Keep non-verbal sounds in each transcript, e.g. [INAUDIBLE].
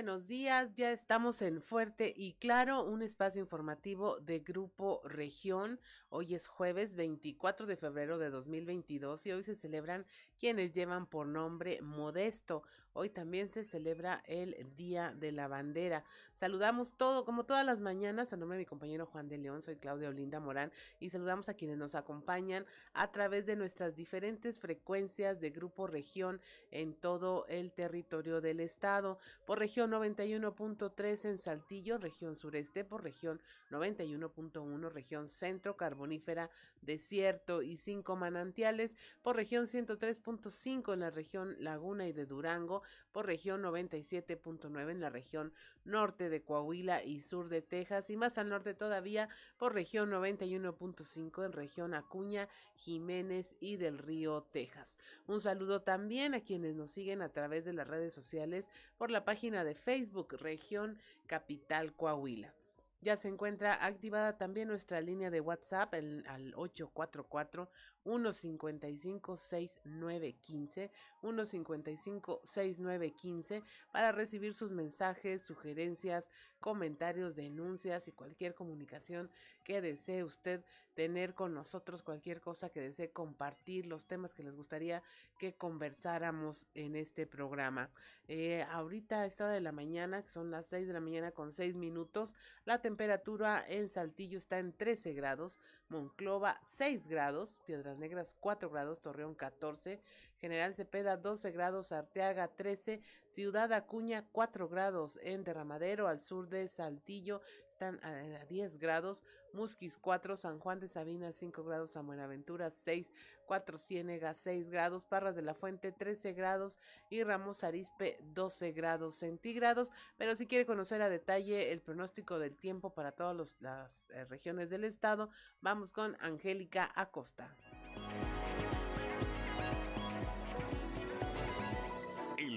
Buenos días, ya estamos en Fuerte y Claro, un espacio informativo de Grupo Región. Hoy es jueves 24 de febrero de 2022 y hoy se celebran quienes llevan por nombre Modesto. Hoy también se celebra el Día de la Bandera. Saludamos todo, como todas las mañanas, a nombre de mi compañero Juan de León, soy Claudia Olinda Morán y saludamos a quienes nos acompañan a través de nuestras diferentes frecuencias de Grupo Región en todo el territorio del estado. Por región 91.3 en Saltillo, región sureste, por región 91.1, región centro, carbonífera, desierto y cinco manantiales, por región 103.5 en la región Laguna y de Durango, por región 97.9 en la región norte de Coahuila y sur de Texas, y más al norte todavía, por región 91.5 en región Acuña, Jiménez y del Río, Texas. Un saludo también a quienes nos siguen a través de las redes sociales por la página de Facebook Región Capital Coahuila. Ya se encuentra activada también nuestra línea de WhatsApp al 844 155 6915 155 6915 para recibir sus mensajes, sugerencias, comentarios, denuncias y cualquier comunicación que desee usted tener con nosotros, cualquier cosa que desee compartir, los temas que les gustaría que conversáramos en este programa. Eh, ahorita a esta hora de la mañana, que son las 6 de la mañana con 6 minutos, la temperatura en Saltillo está en 13 grados, Monclova 6 grados, Piedras Negras 4 grados, Torreón 14, General Cepeda 12 grados, Arteaga 13, Ciudad Acuña 4 grados, en Derramadero al sur de Saltillo están a 10 grados, Musquis 4, San Juan de Sabina 5 grados, San Buenaventura 6, 4 Ciénega 6 grados, Parras de la Fuente 13 grados y Ramos Arispe 12 grados centígrados. Pero si quiere conocer a detalle el pronóstico del tiempo para todas las eh, regiones del estado, vamos con Angélica Acosta.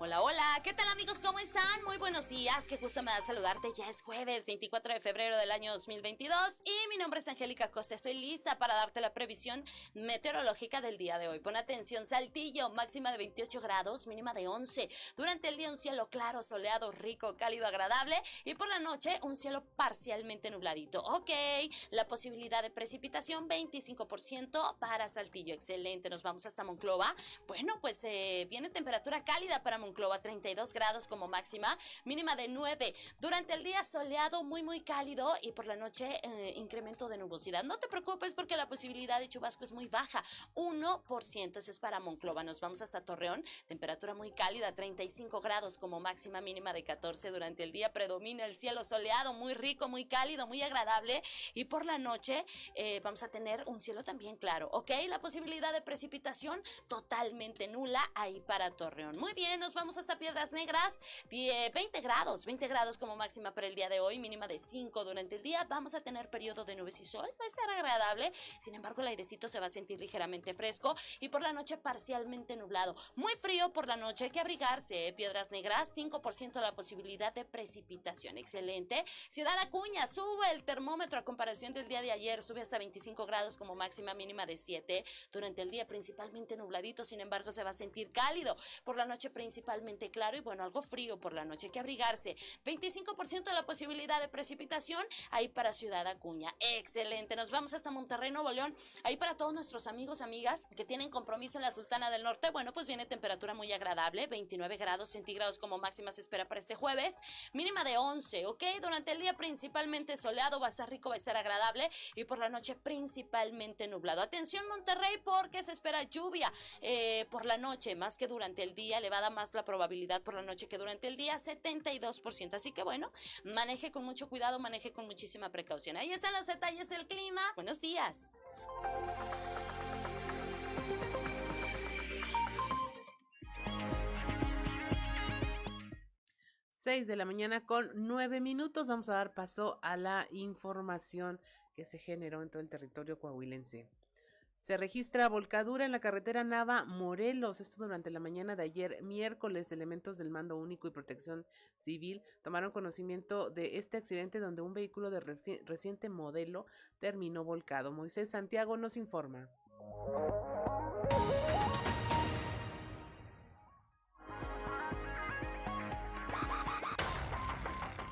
Hola, hola, ¿qué tal amigos? ¿Cómo están? Muy buenos días, qué gusto me da saludarte. Ya es jueves 24 de febrero del año 2022 y mi nombre es Angélica Costa. Estoy lista para darte la previsión meteorológica del día de hoy. Pon atención, Saltillo, máxima de 28 grados, mínima de 11. Durante el día un cielo claro, soleado, rico, cálido, agradable y por la noche un cielo parcialmente nubladito. Ok, la posibilidad de precipitación 25% para Saltillo. Excelente, nos vamos hasta Monclova. Bueno, pues eh, viene temperatura cálida para Monclova Monclova 32 grados como máxima, mínima de 9. Durante el día soleado, muy muy cálido y por la noche eh, incremento de nubosidad. No te preocupes porque la posibilidad de chubasco es muy baja, 1%. Eso es para Monclova. Nos vamos hasta Torreón, temperatura muy cálida, 35 grados como máxima, mínima de 14. Durante el día predomina el cielo soleado, muy rico, muy cálido, muy agradable y por la noche eh, vamos a tener un cielo también claro, ¿ok? La posibilidad de precipitación totalmente nula ahí para Torreón. Muy bien, nos vamos hasta Piedras Negras, 20 grados, 20 grados como máxima para el día de hoy, mínima de 5 durante el día. Vamos a tener periodo de nubes y sol, va a estar agradable, sin embargo el airecito se va a sentir ligeramente fresco y por la noche parcialmente nublado. Muy frío por la noche, hay que abrigarse, ¿eh? Piedras Negras, 5% la posibilidad de precipitación, excelente. Ciudad Acuña, sube el termómetro a comparación del día de ayer, sube hasta 25 grados como máxima mínima de 7. Durante el día principalmente nubladito, sin embargo se va a sentir cálido. Por la noche principalmente principalmente claro y bueno, algo frío por la noche, que abrigarse. 25% de la posibilidad de precipitación ahí para Ciudad Acuña. Excelente, nos vamos hasta Monterrey, Nuevo León. Ahí para todos nuestros amigos, amigas que tienen compromiso en la Sultana del Norte, bueno, pues viene temperatura muy agradable, 29 grados centígrados como máxima se espera para este jueves, mínima de 11, ¿ok? Durante el día principalmente soleado, va a estar rico, va a estar agradable y por la noche principalmente nublado. Atención Monterrey porque se espera lluvia eh, por la noche, más que durante el día, elevada más la probabilidad por la noche que durante el día, 72%. Así que bueno, maneje con mucho cuidado, maneje con muchísima precaución. Ahí están los detalles del clima. Buenos días. Seis de la mañana con nueve minutos. Vamos a dar paso a la información que se generó en todo el territorio coahuilense. Se registra volcadura en la carretera Nava Morelos. Esto durante la mañana de ayer, miércoles. Elementos del Mando Único y Protección Civil tomaron conocimiento de este accidente donde un vehículo de reciente modelo terminó volcado. Moisés Santiago nos informa.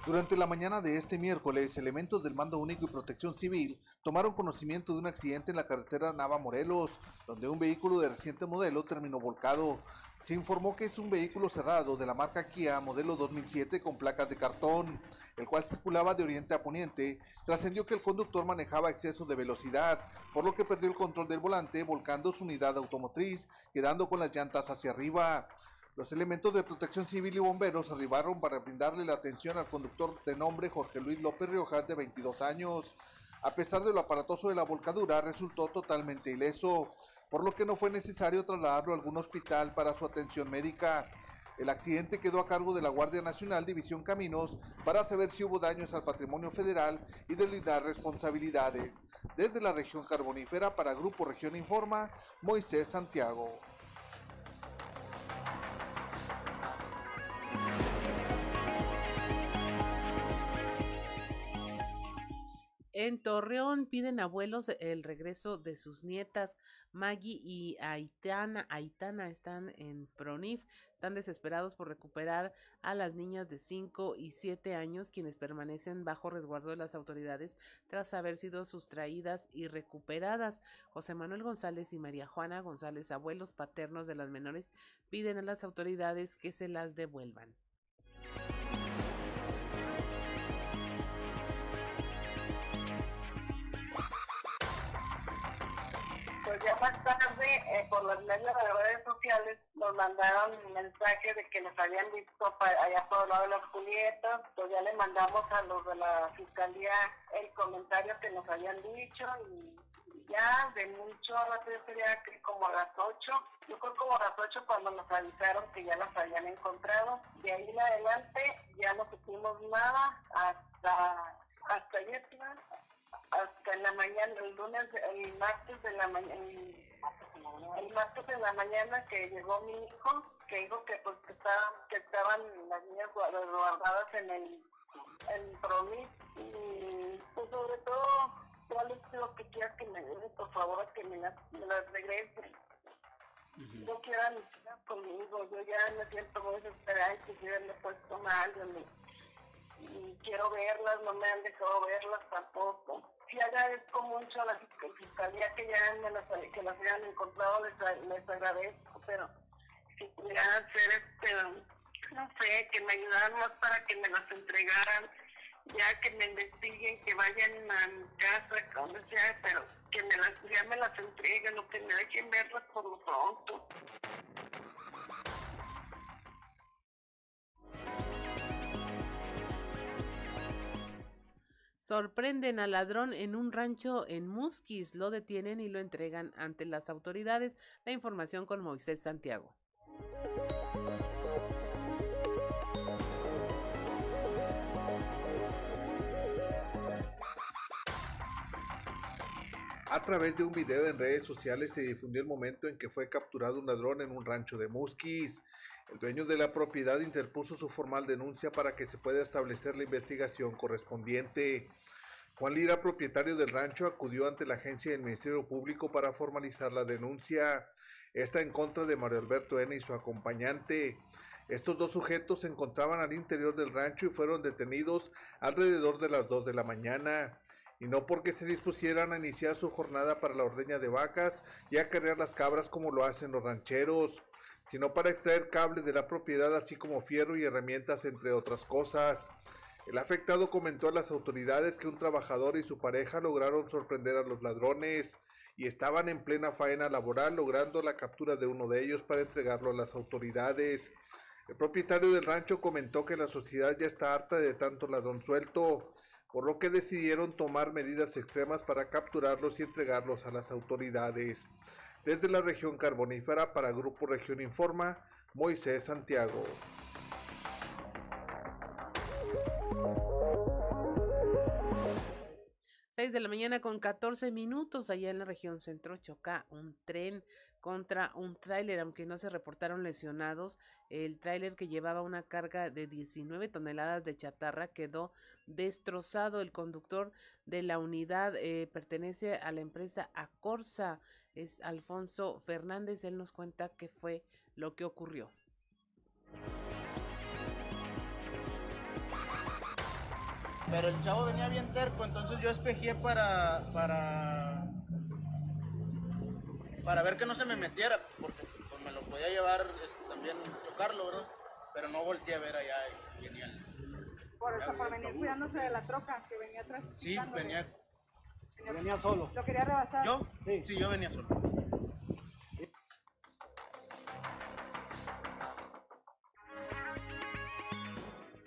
Durante la mañana de este miércoles, elementos del Mando Único y Protección Civil tomaron conocimiento de un accidente en la carretera Nava Morelos, donde un vehículo de reciente modelo terminó volcado. Se informó que es un vehículo cerrado de la marca Kia modelo 2007 con placas de cartón, el cual circulaba de oriente a poniente. Trascendió que el conductor manejaba exceso de velocidad, por lo que perdió el control del volante, volcando su unidad automotriz, quedando con las llantas hacia arriba. Los elementos de protección civil y bomberos arribaron para brindarle la atención al conductor de nombre Jorge Luis López Riojas, de 22 años. A pesar de lo aparatoso de la volcadura, resultó totalmente ileso, por lo que no fue necesario trasladarlo a algún hospital para su atención médica. El accidente quedó a cargo de la Guardia Nacional División Caminos para saber si hubo daños al patrimonio federal y deslindar responsabilidades. Desde la región carbonífera para Grupo Región Informa, Moisés Santiago. En Torreón piden abuelos el regreso de sus nietas. Maggie y Aitana, Aitana están en Pronif. Están desesperados por recuperar a las niñas de 5 y 7 años, quienes permanecen bajo resguardo de las autoridades tras haber sido sustraídas y recuperadas. José Manuel González y María Juana González, abuelos paternos de las menores, piden a las autoridades que se las devuelvan. Tarde, eh, por los medios de las redes sociales, nos mandaron un mensaje de que nos habían visto allá por el lado de las Julietas. Pues ya le mandamos a los de la fiscalía el comentario que nos habían dicho y ya de mucho rato, sería que como a las 8, yo creo como a las 8 cuando nos avisaron que ya las habían encontrado. De ahí en adelante ya no supimos nada hasta, hasta ayer, hasta en la mañana, el lunes, el martes de la mañana, el, martes de la mañana que llegó mi hijo, que dijo que pues que estaban, que estaban las niñas guardadas en el en promis y pues sobre todo cuál es lo que quieras que me dé, por favor que me las, me las regrese. No quieran conmigo, yo ya me siento muy desesperada y quisiera me he puesto mal, y quiero verlas, no me han dejado verlas tampoco sí agradezco mucho a la fiscalía que ya me las, que las hayan encontrado, les, les agradezco, pero si pudieran hacer este, no sé, que me ayudaran más para que me las entregaran, ya que me investiguen, que vayan a mi casa, donde sea, pero que me las, ya me las entreguen o que me dejen verlas por lo pronto. Sorprenden al ladrón en un rancho en Musquis, lo detienen y lo entregan ante las autoridades. La información con Moisés Santiago. A través de un video en redes sociales se difundió el momento en que fue capturado un ladrón en un rancho de Musquis. El dueño de la propiedad interpuso su formal denuncia para que se pueda establecer la investigación correspondiente. Juan Lira, propietario del rancho, acudió ante la agencia del Ministerio Público para formalizar la denuncia. Esta en contra de Mario Alberto N. y su acompañante. Estos dos sujetos se encontraban al interior del rancho y fueron detenidos alrededor de las 2 de la mañana. Y no porque se dispusieran a iniciar su jornada para la ordeña de vacas y a cargar las cabras como lo hacen los rancheros sino para extraer cables de la propiedad así como fierro y herramientas entre otras cosas. El afectado comentó a las autoridades que un trabajador y su pareja lograron sorprender a los ladrones y estaban en plena faena laboral logrando la captura de uno de ellos para entregarlo a las autoridades. El propietario del rancho comentó que la sociedad ya está harta de tanto ladrón suelto, por lo que decidieron tomar medidas extremas para capturarlos y entregarlos a las autoridades. Desde la región carbonífera para Grupo Región Informa, Moisés Santiago. 6 de la mañana con 14 minutos allá en la región centro choca un tren contra un tráiler, aunque no se reportaron lesionados, el tráiler que llevaba una carga de 19 toneladas de chatarra quedó destrozado. El conductor de la unidad eh, pertenece a la empresa Acorsa, es Alfonso Fernández, él nos cuenta qué fue lo que ocurrió. Pero el chavo venía bien terco, entonces yo espejé para, para, para ver que no se me metiera, porque pues, me lo podía llevar este, también chocarlo, ¿verdad? Pero no volteé a ver allá venía Por eso, por venir cuidándose de la troca que venía atrás. Sí, venía. Venía solo. ¿Lo quería rebasar? ¿Yo? Sí, sí yo venía solo.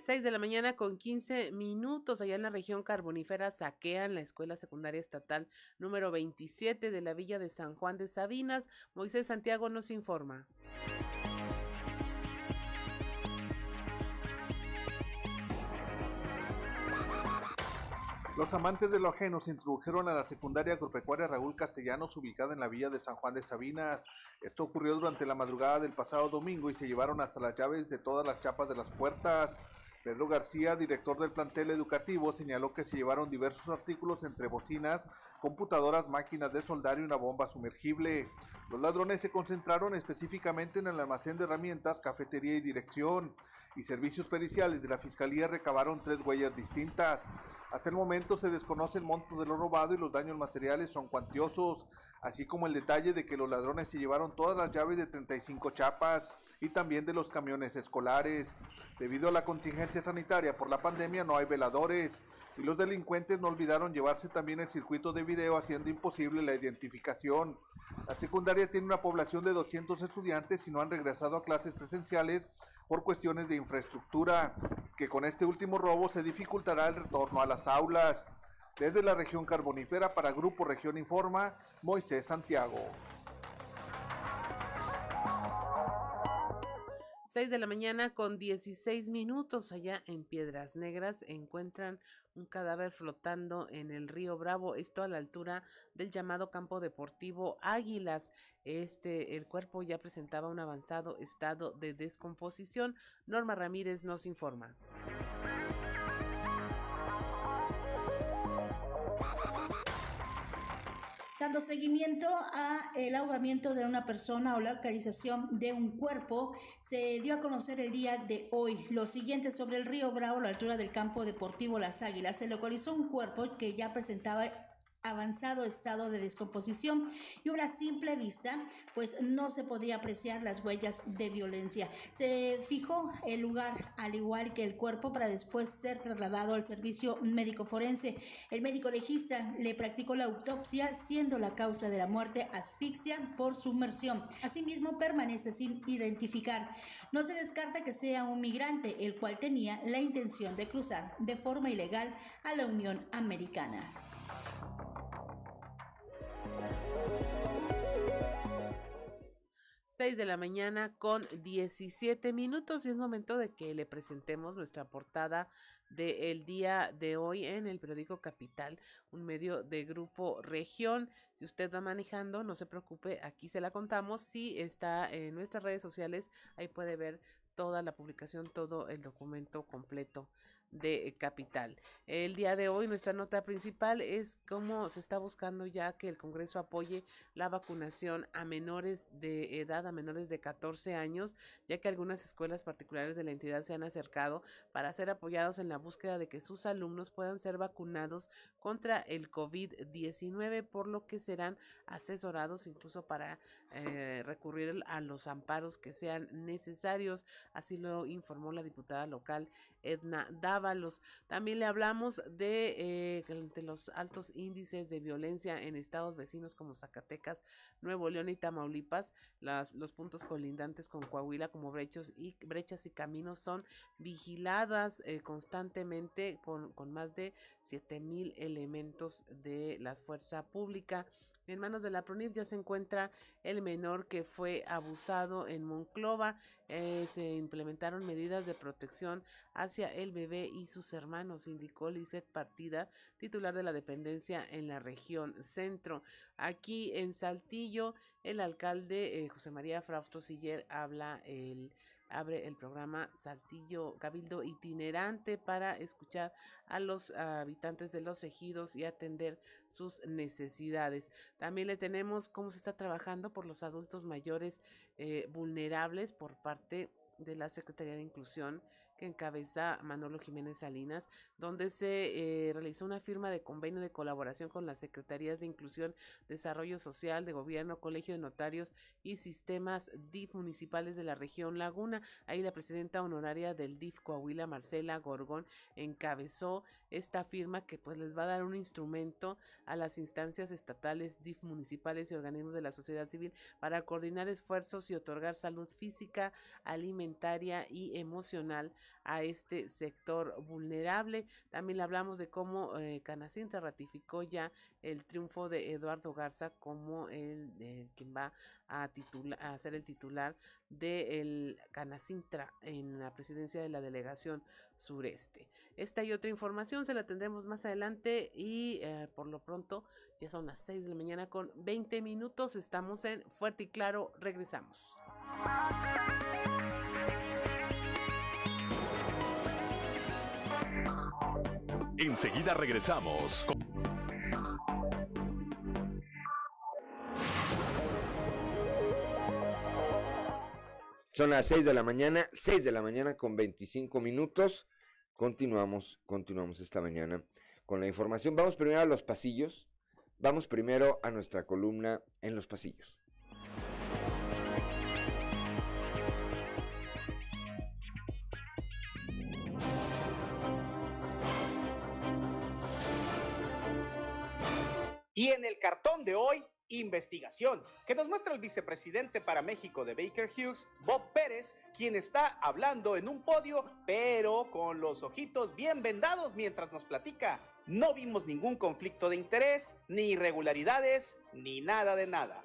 6 de la mañana con 15 minutos allá en la región carbonífera saquean la escuela secundaria estatal número 27 de la villa de San Juan de Sabinas. Moisés Santiago nos informa. Los amantes de lo ajeno se introdujeron a la secundaria agropecuaria Raúl Castellanos ubicada en la villa de San Juan de Sabinas. Esto ocurrió durante la madrugada del pasado domingo y se llevaron hasta las llaves de todas las chapas de las puertas. Pedro García, director del plantel educativo, señaló que se llevaron diversos artículos entre bocinas, computadoras, máquinas de soldar y una bomba sumergible. Los ladrones se concentraron específicamente en el almacén de herramientas, cafetería y dirección, y servicios periciales de la Fiscalía recabaron tres huellas distintas. Hasta el momento se desconoce el monto de lo robado y los daños materiales son cuantiosos, así como el detalle de que los ladrones se llevaron todas las llaves de 35 chapas y también de los camiones escolares. Debido a la contingencia sanitaria por la pandemia no hay veladores y los delincuentes no olvidaron llevarse también el circuito de video haciendo imposible la identificación. La secundaria tiene una población de 200 estudiantes y no han regresado a clases presenciales por cuestiones de infraestructura, que con este último robo se dificultará el retorno a las aulas. Desde la región carbonífera para Grupo Región Informa, Moisés Santiago. 6 de la mañana con 16 minutos allá en Piedras Negras encuentran un cadáver flotando en el río Bravo, esto a la altura del llamado campo deportivo Águilas. Este, el cuerpo ya presentaba un avanzado estado de descomposición. Norma Ramírez nos informa. Dando seguimiento a el ahogamiento de una persona o la localización de un cuerpo, se dio a conocer el día de hoy lo siguiente sobre el río Bravo, a la altura del campo deportivo Las Águilas. Se localizó un cuerpo que ya presentaba avanzado estado de descomposición y una simple vista pues no se podía apreciar las huellas de violencia. Se fijó el lugar al igual que el cuerpo para después ser trasladado al servicio médico forense. El médico legista le practicó la autopsia siendo la causa de la muerte asfixia por sumersión. Asimismo permanece sin identificar. No se descarta que sea un migrante el cual tenía la intención de cruzar de forma ilegal a la Unión Americana. 6 de la mañana con 17 minutos y es momento de que le presentemos nuestra portada del día de hoy en el periódico Capital, un medio de grupo región. Si usted va manejando, no se preocupe, aquí se la contamos. Si está en nuestras redes sociales, ahí puede ver toda la publicación, todo el documento completo de Capital. El día de hoy nuestra nota principal es cómo se está buscando ya que el Congreso apoye la vacunación a menores de edad, a menores de 14 años, ya que algunas escuelas particulares de la entidad se han acercado para ser apoyados en la búsqueda de que sus alumnos puedan ser vacunados contra el COVID-19, por lo que serán asesorados incluso para eh, recurrir a los amparos que sean necesarios. Así lo informó la diputada local Edna Dávalos. También le hablamos de, eh, los altos índices de violencia en estados vecinos como Zacatecas, Nuevo León y Tamaulipas. Las, los puntos colindantes con Coahuila como brechos y, brechas y caminos son vigiladas eh, constantemente con, con más de siete mil elementos de la fuerza pública. En manos de la PRONIF ya se encuentra el menor que fue abusado en Monclova. Eh, se implementaron medidas de protección hacia el bebé y sus hermanos, indicó Lizeth Partida, titular de la dependencia en la región centro. Aquí en Saltillo, el alcalde eh, José María Frausto Siller habla el abre el programa Saltillo Cabildo itinerante para escuchar a los habitantes de los ejidos y atender sus necesidades. También le tenemos cómo se está trabajando por los adultos mayores eh, vulnerables por parte de la Secretaría de Inclusión que encabeza Manolo Jiménez Salinas, donde se eh, realizó una firma de convenio de colaboración con las Secretarías de Inclusión, Desarrollo Social, de Gobierno, Colegio de Notarios y Sistemas DIF municipales de la región Laguna. Ahí la presidenta honoraria del DIF Coahuila, Marcela Gorgón, encabezó esta firma que pues les va a dar un instrumento a las instancias estatales, DIF municipales y organismos de la sociedad civil para coordinar esfuerzos y otorgar salud física, alimentaria y emocional a este sector vulnerable. También hablamos de cómo eh, Canacintra ratificó ya el triunfo de Eduardo Garza como el, quien va a, a ser el titular del Canacintra en la presidencia de la delegación sureste. Esta y otra información se la tendremos más adelante y eh, por lo pronto ya son las 6 de la mañana con 20 minutos. Estamos en Fuerte y Claro. Regresamos. Enseguida regresamos. Son las 6 de la mañana, 6 de la mañana con 25 minutos. Continuamos, continuamos esta mañana con la información. Vamos primero a los pasillos. Vamos primero a nuestra columna en los pasillos. Y en el cartón de hoy, investigación, que nos muestra el vicepresidente para México de Baker Hughes, Bob Pérez, quien está hablando en un podio, pero con los ojitos bien vendados mientras nos platica. No vimos ningún conflicto de interés, ni irregularidades, ni nada de nada.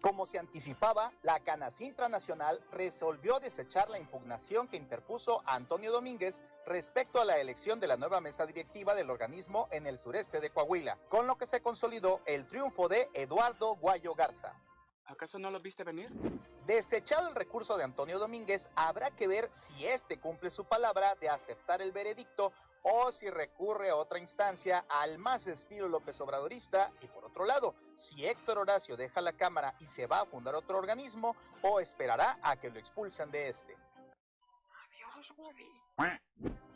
Como se anticipaba, la Canacintra Nacional resolvió desechar la impugnación que interpuso Antonio Domínguez respecto a la elección de la nueva mesa directiva del organismo en el sureste de Coahuila, con lo que se consolidó el triunfo de Eduardo Guayo Garza. ¿Acaso no lo viste venir? Desechado el recurso de Antonio Domínguez, habrá que ver si éste cumple su palabra de aceptar el veredicto o si recurre a otra instancia al más estilo López Obradorista y por otro lado, si Héctor Horacio deja la Cámara y se va a fundar otro organismo o esperará a que lo expulsen de este. Adiós,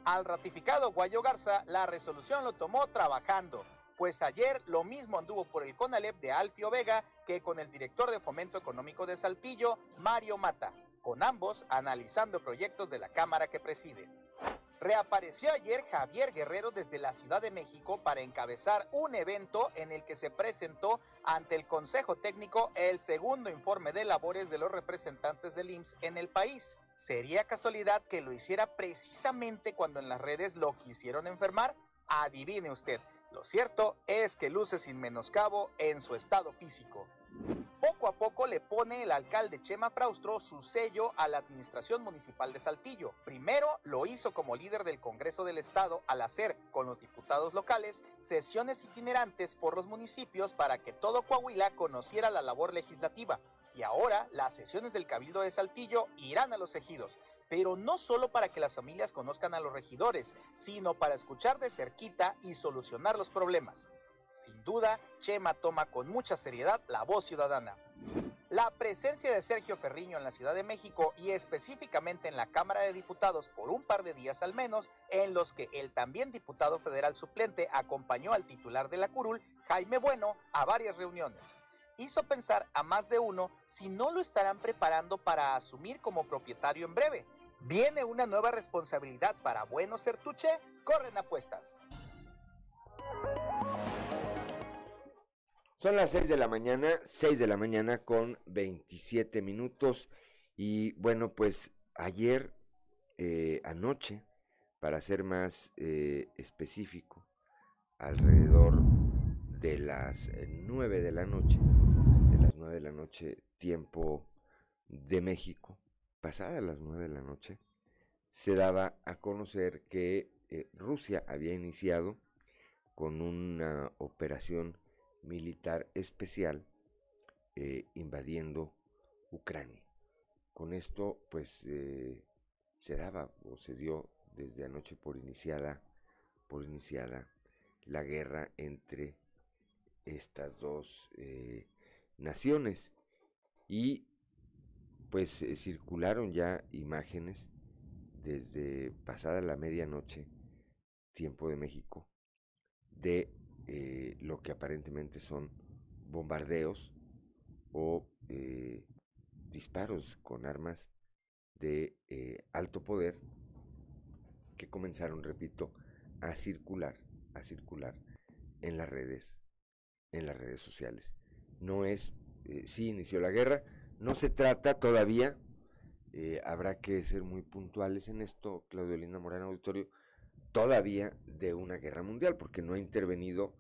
Al ratificado Guayo Garza, la resolución lo tomó trabajando, pues ayer lo mismo anduvo por el CONALEP de Alfio Vega que con el director de Fomento Económico de Saltillo, Mario Mata, con ambos analizando proyectos de la Cámara que preside. Reapareció ayer Javier Guerrero desde la Ciudad de México para encabezar un evento en el que se presentó ante el Consejo Técnico el segundo informe de labores de los representantes del IMSS en el país. ¿Sería casualidad que lo hiciera precisamente cuando en las redes lo quisieron enfermar? Adivine usted. Lo cierto es que luce sin menoscabo en su estado físico. Poco a poco le pone el alcalde Chema Fraustro su sello a la administración municipal de Saltillo. Primero lo hizo como líder del Congreso del Estado al hacer con los diputados locales sesiones itinerantes por los municipios para que todo Coahuila conociera la labor legislativa. Y ahora las sesiones del Cabildo de Saltillo irán a los ejidos, pero no solo para que las familias conozcan a los regidores, sino para escuchar de cerquita y solucionar los problemas. Sin duda, Chema toma con mucha seriedad la voz ciudadana. La presencia de Sergio Ferriño en la Ciudad de México y específicamente en la Cámara de Diputados por un par de días al menos, en los que el también diputado federal suplente acompañó al titular de la curul, Jaime Bueno, a varias reuniones. Hizo pensar a más de uno si no lo estarán preparando para asumir como propietario en breve, Viene una nueva responsabilidad para Bueno Sertuche. Corren apuestas. Son las 6 de la mañana, 6 de la mañana con 27 minutos. Y bueno, pues ayer, eh, anoche, para ser más eh, específico, alrededor de las 9 de la noche, de las 9 de la noche, tiempo de México, pasadas las nueve de la noche, se daba a conocer que eh, Rusia había iniciado con una operación militar especial eh, invadiendo Ucrania. Con esto, pues, eh, se daba o se dio desde anoche por iniciada, por iniciada la guerra entre estas dos eh, naciones y pues circularon ya imágenes desde pasada la medianoche, tiempo de México, de eh, lo que aparentemente son bombardeos o eh, disparos con armas de eh, alto poder que comenzaron, repito, a circular, a circular en las redes, en las redes sociales. No es, sí inició la guerra, no se trata todavía, habrá que ser muy puntuales en esto, Claudio Linda Morán Auditorio, todavía de una guerra mundial, porque no ha intervenido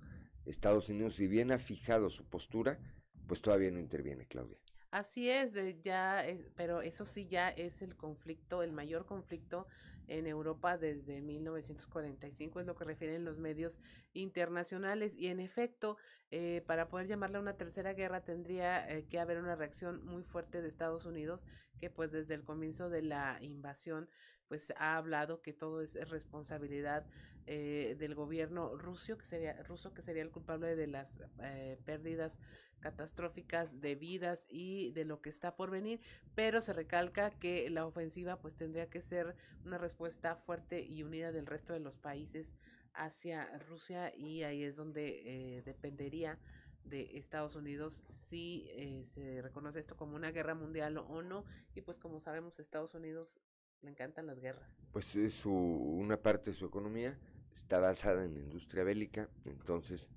Estados Unidos, si bien ha fijado su postura, pues todavía no interviene, Claudia. Así es, ya, eh, pero eso sí ya es el conflicto, el mayor conflicto en Europa desde 1945, es lo que refieren los medios internacionales. Y en efecto, eh, para poder llamarla una tercera guerra tendría eh, que haber una reacción muy fuerte de Estados Unidos, que pues desde el comienzo de la invasión pues ha hablado que todo es responsabilidad eh, del gobierno ruso que sería ruso que sería el culpable de las eh, pérdidas catastróficas de vidas y de lo que está por venir. Pero se recalca que la ofensiva pues tendría que ser una respuesta fuerte y unida del resto de los países hacia Rusia y ahí es donde eh, dependería de Estados Unidos si se reconoce esto como una guerra mundial o no. Y pues como sabemos Estados Unidos le encantan las guerras. Pues es su, una parte de su economía está basada en la industria bélica, entonces,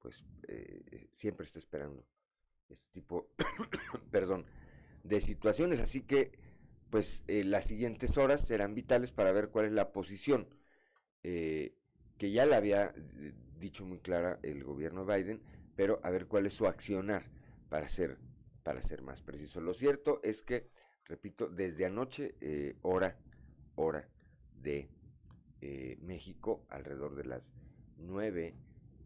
pues eh, siempre está esperando este tipo, [COUGHS] perdón, de situaciones. Así que, pues eh, las siguientes horas serán vitales para ver cuál es la posición eh, que ya le había dicho muy clara el gobierno de Biden, pero a ver cuál es su accionar para ser, para ser más preciso. Lo cierto es que repito, desde anoche, eh, hora, hora de eh, México, alrededor de las nueve,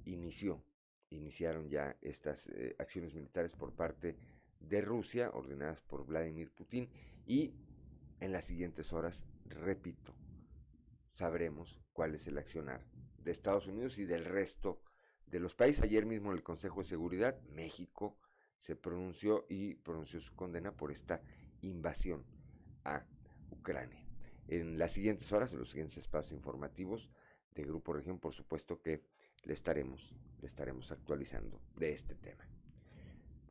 inició, iniciaron ya estas eh, acciones militares por parte de Rusia, ordenadas por Vladimir Putin, y en las siguientes horas, repito, sabremos cuál es el accionar de Estados Unidos y del resto de los países. Ayer mismo en el Consejo de Seguridad, México se pronunció y pronunció su condena por esta invasión a Ucrania. En las siguientes horas, en los siguientes espacios informativos de Grupo Región, por supuesto que le estaremos, le estaremos actualizando de este tema.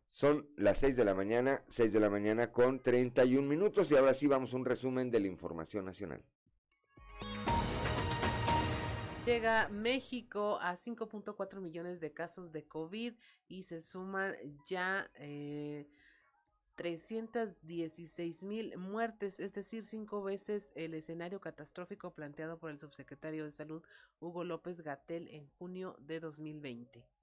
Son las 6 de la mañana, 6 de la mañana con 31 minutos y ahora sí vamos a un resumen de la información nacional. Llega México a 5.4 millones de casos de COVID y se suman ya eh, 316 mil muertes, es decir, cinco veces el escenario catastrófico planteado por el subsecretario de Salud Hugo López Gatel en junio de 2020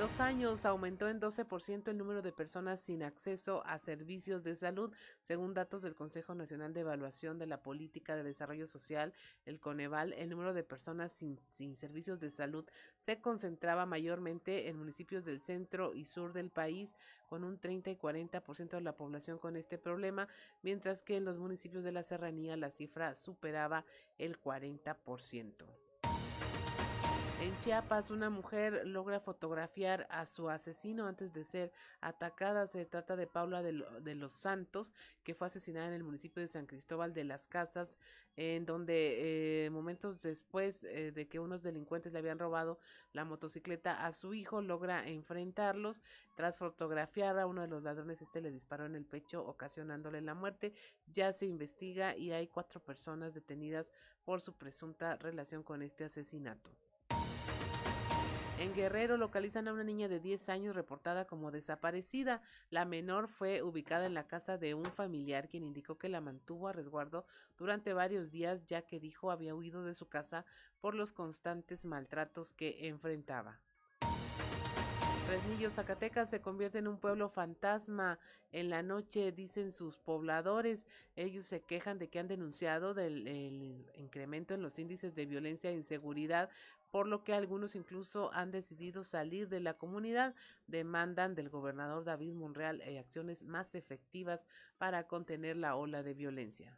dos años aumentó en 12% el número de personas sin acceso a servicios de salud, según datos del Consejo Nacional de Evaluación de la Política de Desarrollo Social, el Coneval. El número de personas sin, sin servicios de salud se concentraba mayormente en municipios del centro y sur del país, con un 30 y 40% de la población con este problema, mientras que en los municipios de la serranía la cifra superaba el 40%. En Chiapas, una mujer logra fotografiar a su asesino antes de ser atacada. Se trata de Paula de, los Santos, que fue asesinada en el municipio de San Cristóbal de las Casas, en donde eh, momentos después eh, de que unos delincuentes le habían robado la motocicleta a su hijo, logra enfrentarlos. Tras fotografiar a uno de los ladrones, este le disparó en el pecho, ocasionándole la muerte. Ya se investiga y hay cuatro personas detenidas por su presunta relación con este asesinato. En Guerrero localizan a una niña de 10 años reportada como desaparecida. La menor fue ubicada en la casa de un familiar quien indicó que la mantuvo a resguardo durante varios días ya que dijo había huido de su casa por los constantes maltratos que enfrentaba. Fresnillo, Zacatecas se convierte en un pueblo fantasma. En la noche, dicen sus pobladores, ellos se quejan de que han denunciado del incremento en los índices de violencia e inseguridad, por lo que algunos incluso han decidido salir de la comunidad, demandan del gobernador David Monreal eh, acciones más efectivas para contener la ola de violencia.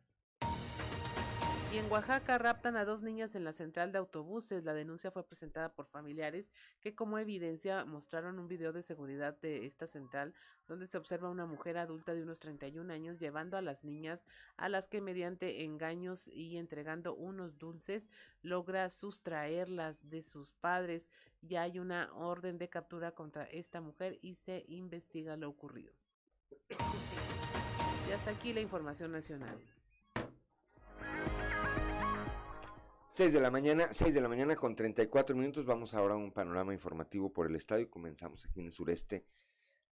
Y en Oaxaca raptan a dos niñas en la central de autobuses. La denuncia fue presentada por familiares que como evidencia mostraron un video de seguridad de esta central donde se observa una mujer adulta de unos 31 años llevando a las niñas a las que mediante engaños y entregando unos dulces logra sustraerlas de sus padres. Ya hay una orden de captura contra esta mujer y se investiga lo ocurrido. Y hasta aquí la información nacional. 6 de la mañana, 6 de la mañana con 34 minutos. Vamos ahora a un panorama informativo por el estadio. Comenzamos aquí en el sureste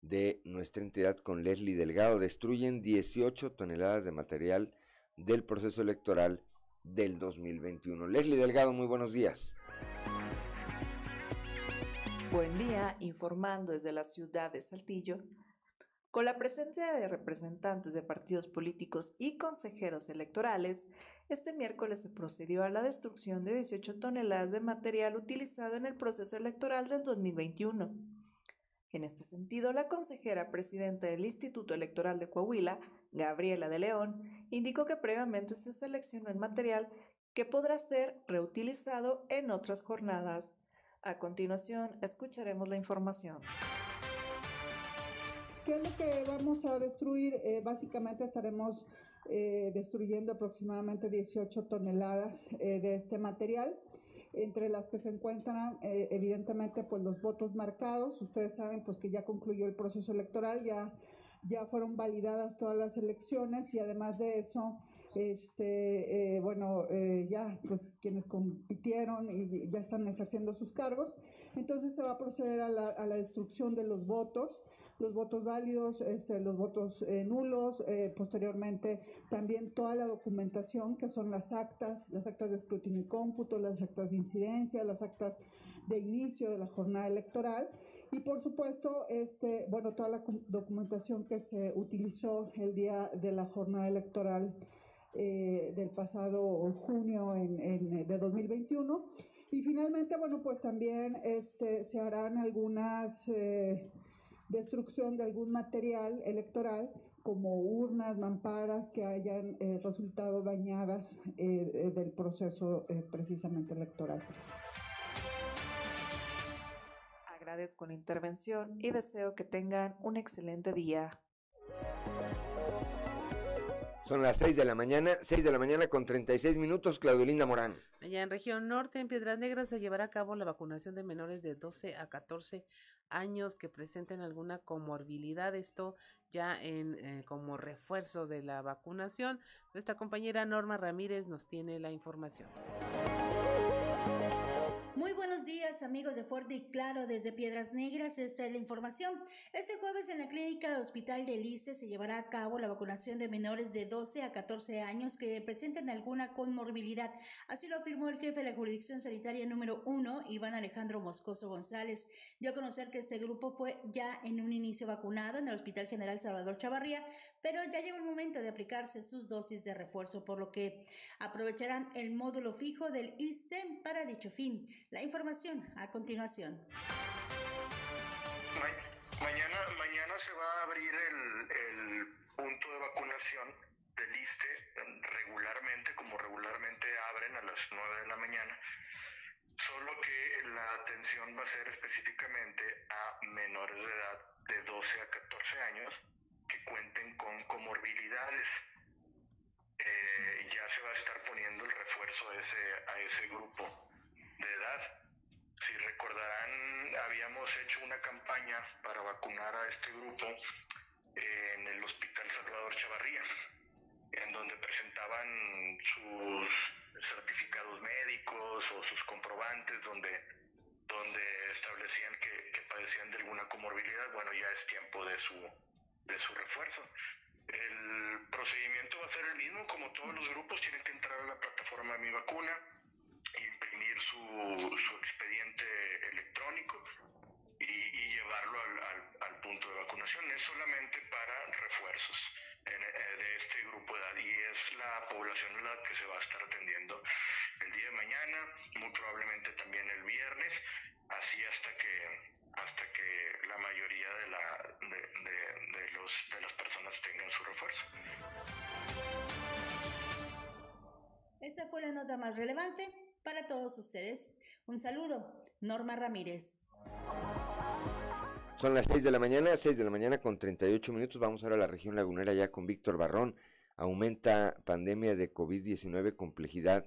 de nuestra entidad con Leslie Delgado. Destruyen 18 toneladas de material del proceso electoral del 2021. Leslie Delgado, muy buenos días. Buen día, informando desde la ciudad de Saltillo. Con la presencia de representantes de partidos políticos y consejeros electorales, este miércoles se procedió a la destrucción de 18 toneladas de material utilizado en el proceso electoral del 2021. En este sentido, la consejera presidenta del Instituto Electoral de Coahuila, Gabriela de León, indicó que previamente se seleccionó el material que podrá ser reutilizado en otras jornadas. A continuación, escucharemos la información. ¿Qué es lo que vamos a destruir? Eh, básicamente estaremos eh, destruyendo aproximadamente 18 toneladas eh, de este material, entre las que se encuentran eh, evidentemente pues los votos marcados. Ustedes saben pues que ya concluyó el proceso electoral, ya, ya fueron validadas todas las elecciones y además de eso este, bueno, ya pues quienes compitieron y ya están ejerciendo sus cargos. Entonces se va a proceder a la, a la destrucción de los votos los votos válidos, este, los votos eh, nulos, eh, posteriormente también toda la documentación que son las actas, las actas de escrutinio y cómputo, las actas de incidencia, las actas de inicio de la jornada electoral y por supuesto, este, bueno, toda la documentación que se utilizó el día de la jornada electoral eh, del pasado junio en, en, de 2021. Y finalmente, bueno, pues también este, se harán algunas destrucción de algún material electoral como urnas, mamparas que hayan eh, resultado dañadas eh, eh, del proceso precisamente electoral. Agradezco la intervención y deseo que tengan un excelente día. Son las 6 de la mañana, 6 de la mañana con 36 minutos, Claudio Linda Morán. Allá en región norte, en Piedras Negras, se llevará a cabo la vacunación de menores de 12 a 14 años que presenten alguna comorbilidad. Esto ya en eh, como refuerzo de la vacunación. Nuestra compañera Norma Ramírez nos tiene la información. Muy buenos días amigos de Fuerte y Claro desde Piedras Negras, esta es la información. Este jueves en la clínica Hospital de Lice se llevará a cabo la vacunación de menores de 12 a 14 años que presenten alguna comorbilidad. Así lo afirmó el jefe de la jurisdicción sanitaria número 1, Iván Alejandro Moscoso González. Dio a conocer que este grupo fue ya en un inicio vacunado en el Hospital General Salvador Chavarría, pero ya llegó el momento de aplicarse sus dosis de refuerzo, por lo que aprovecharán el módulo fijo del ISTE para dicho fin. La información a continuación. mañana, mañana se va a abrir el, punto de vacunación del ISTE regularmente, como regularmente abren a las 9 de la mañana, solo que la atención va a ser específicamente a menores de edad de 12 a 14 años que cuenten con comorbilidades. Eh, ya se va a estar poniendo el refuerzo a ese, a ese grupo de edad. Si recordarán, habíamos hecho una campaña para vacunar a este grupo en el Hospital Salvador Chavarría, en donde presentaban sus certificados médicos o sus comprobantes donde, donde establecían que, que padecían de alguna comorbilidad. Bueno, ya es tiempo de su, de su refuerzo. El procedimiento va a ser el mismo, como todos los grupos tienen que entrar a la plataforma mi vacuna, su, su expediente electrónico y, y llevarlo al, al, al, punto de vacunación. Es solamente para refuerzos en, de este grupo de edad y es la población en la que se va a estar atendiendo el día de mañana, muy probablemente también el viernes, así hasta que hasta que la mayoría de, la, de, de, de los, de las personas tengan su refuerzo. Esta fue la nota más relevante para todos ustedes. Un saludo, Norma Ramírez. Son las 6 de la mañana, 6 de la mañana con 38 minutos. Vamos ahora a la región lagunera ya con Víctor Barrón. Aumenta pandemia de COVID-19, complejidad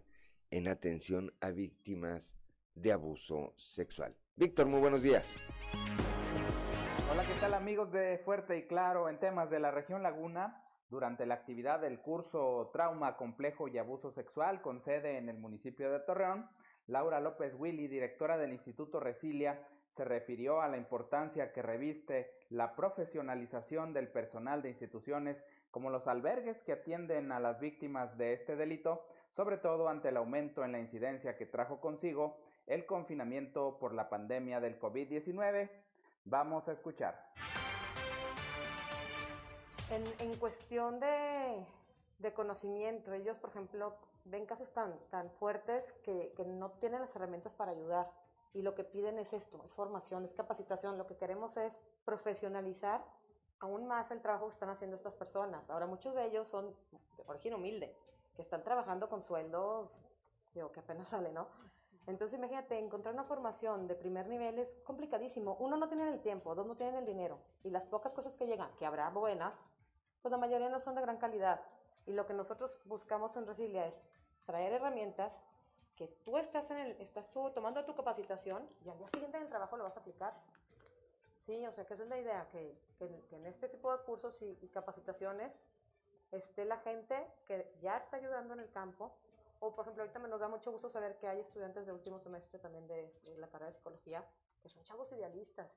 en atención a víctimas de abuso sexual. Víctor, muy buenos días. Hola, ¿qué tal amigos de Fuerte y Claro en temas de la región Laguna? Durante la actividad del curso Trauma, Complejo y Abuso Sexual con sede en el municipio de Torreón, Laura López Willy, directora del Instituto Resilia, se refirió a la importancia que reviste la profesionalización del personal de instituciones como los albergues que atienden a las víctimas de este delito, sobre todo ante el aumento en la incidencia que trajo consigo el confinamiento por la pandemia del COVID-19. Vamos a escuchar. En, en cuestión de, de, conocimiento, ellos, por ejemplo, ven casos tan, tan fuertes que, que no tienen las herramientas para ayudar y lo que piden es esto, es formación, es capacitación. Lo que queremos es profesionalizar aún más el trabajo que están haciendo estas personas. Ahora, muchos de ellos son de origen humilde, que están trabajando con sueldos, digo, que apenas [LAUGHS] sale, ¿no? Entonces, imagínate, encontrar una formación de primer nivel es complicadísimo. Uno, no tienen el tiempo, dos, no tienen el dinero. Y las pocas cosas que llegan, que habrá buenas, pues la mayoría no son de gran calidad. Y lo que nosotros buscamos en Resilia es traer herramientas que tú estás, en el, estás tú tomando tu capacitación y al día siguiente en el trabajo lo vas a aplicar. Sí, o sea, que esa es la idea, que, que, que en este tipo de cursos y, y, capacitaciones esté la gente que ya está ayudando en el campo. O, por ejemplo, ahorita me nos da mucho gusto saber que hay estudiantes de último semestre también de, de la carrera de psicología, que son chavos idealistas,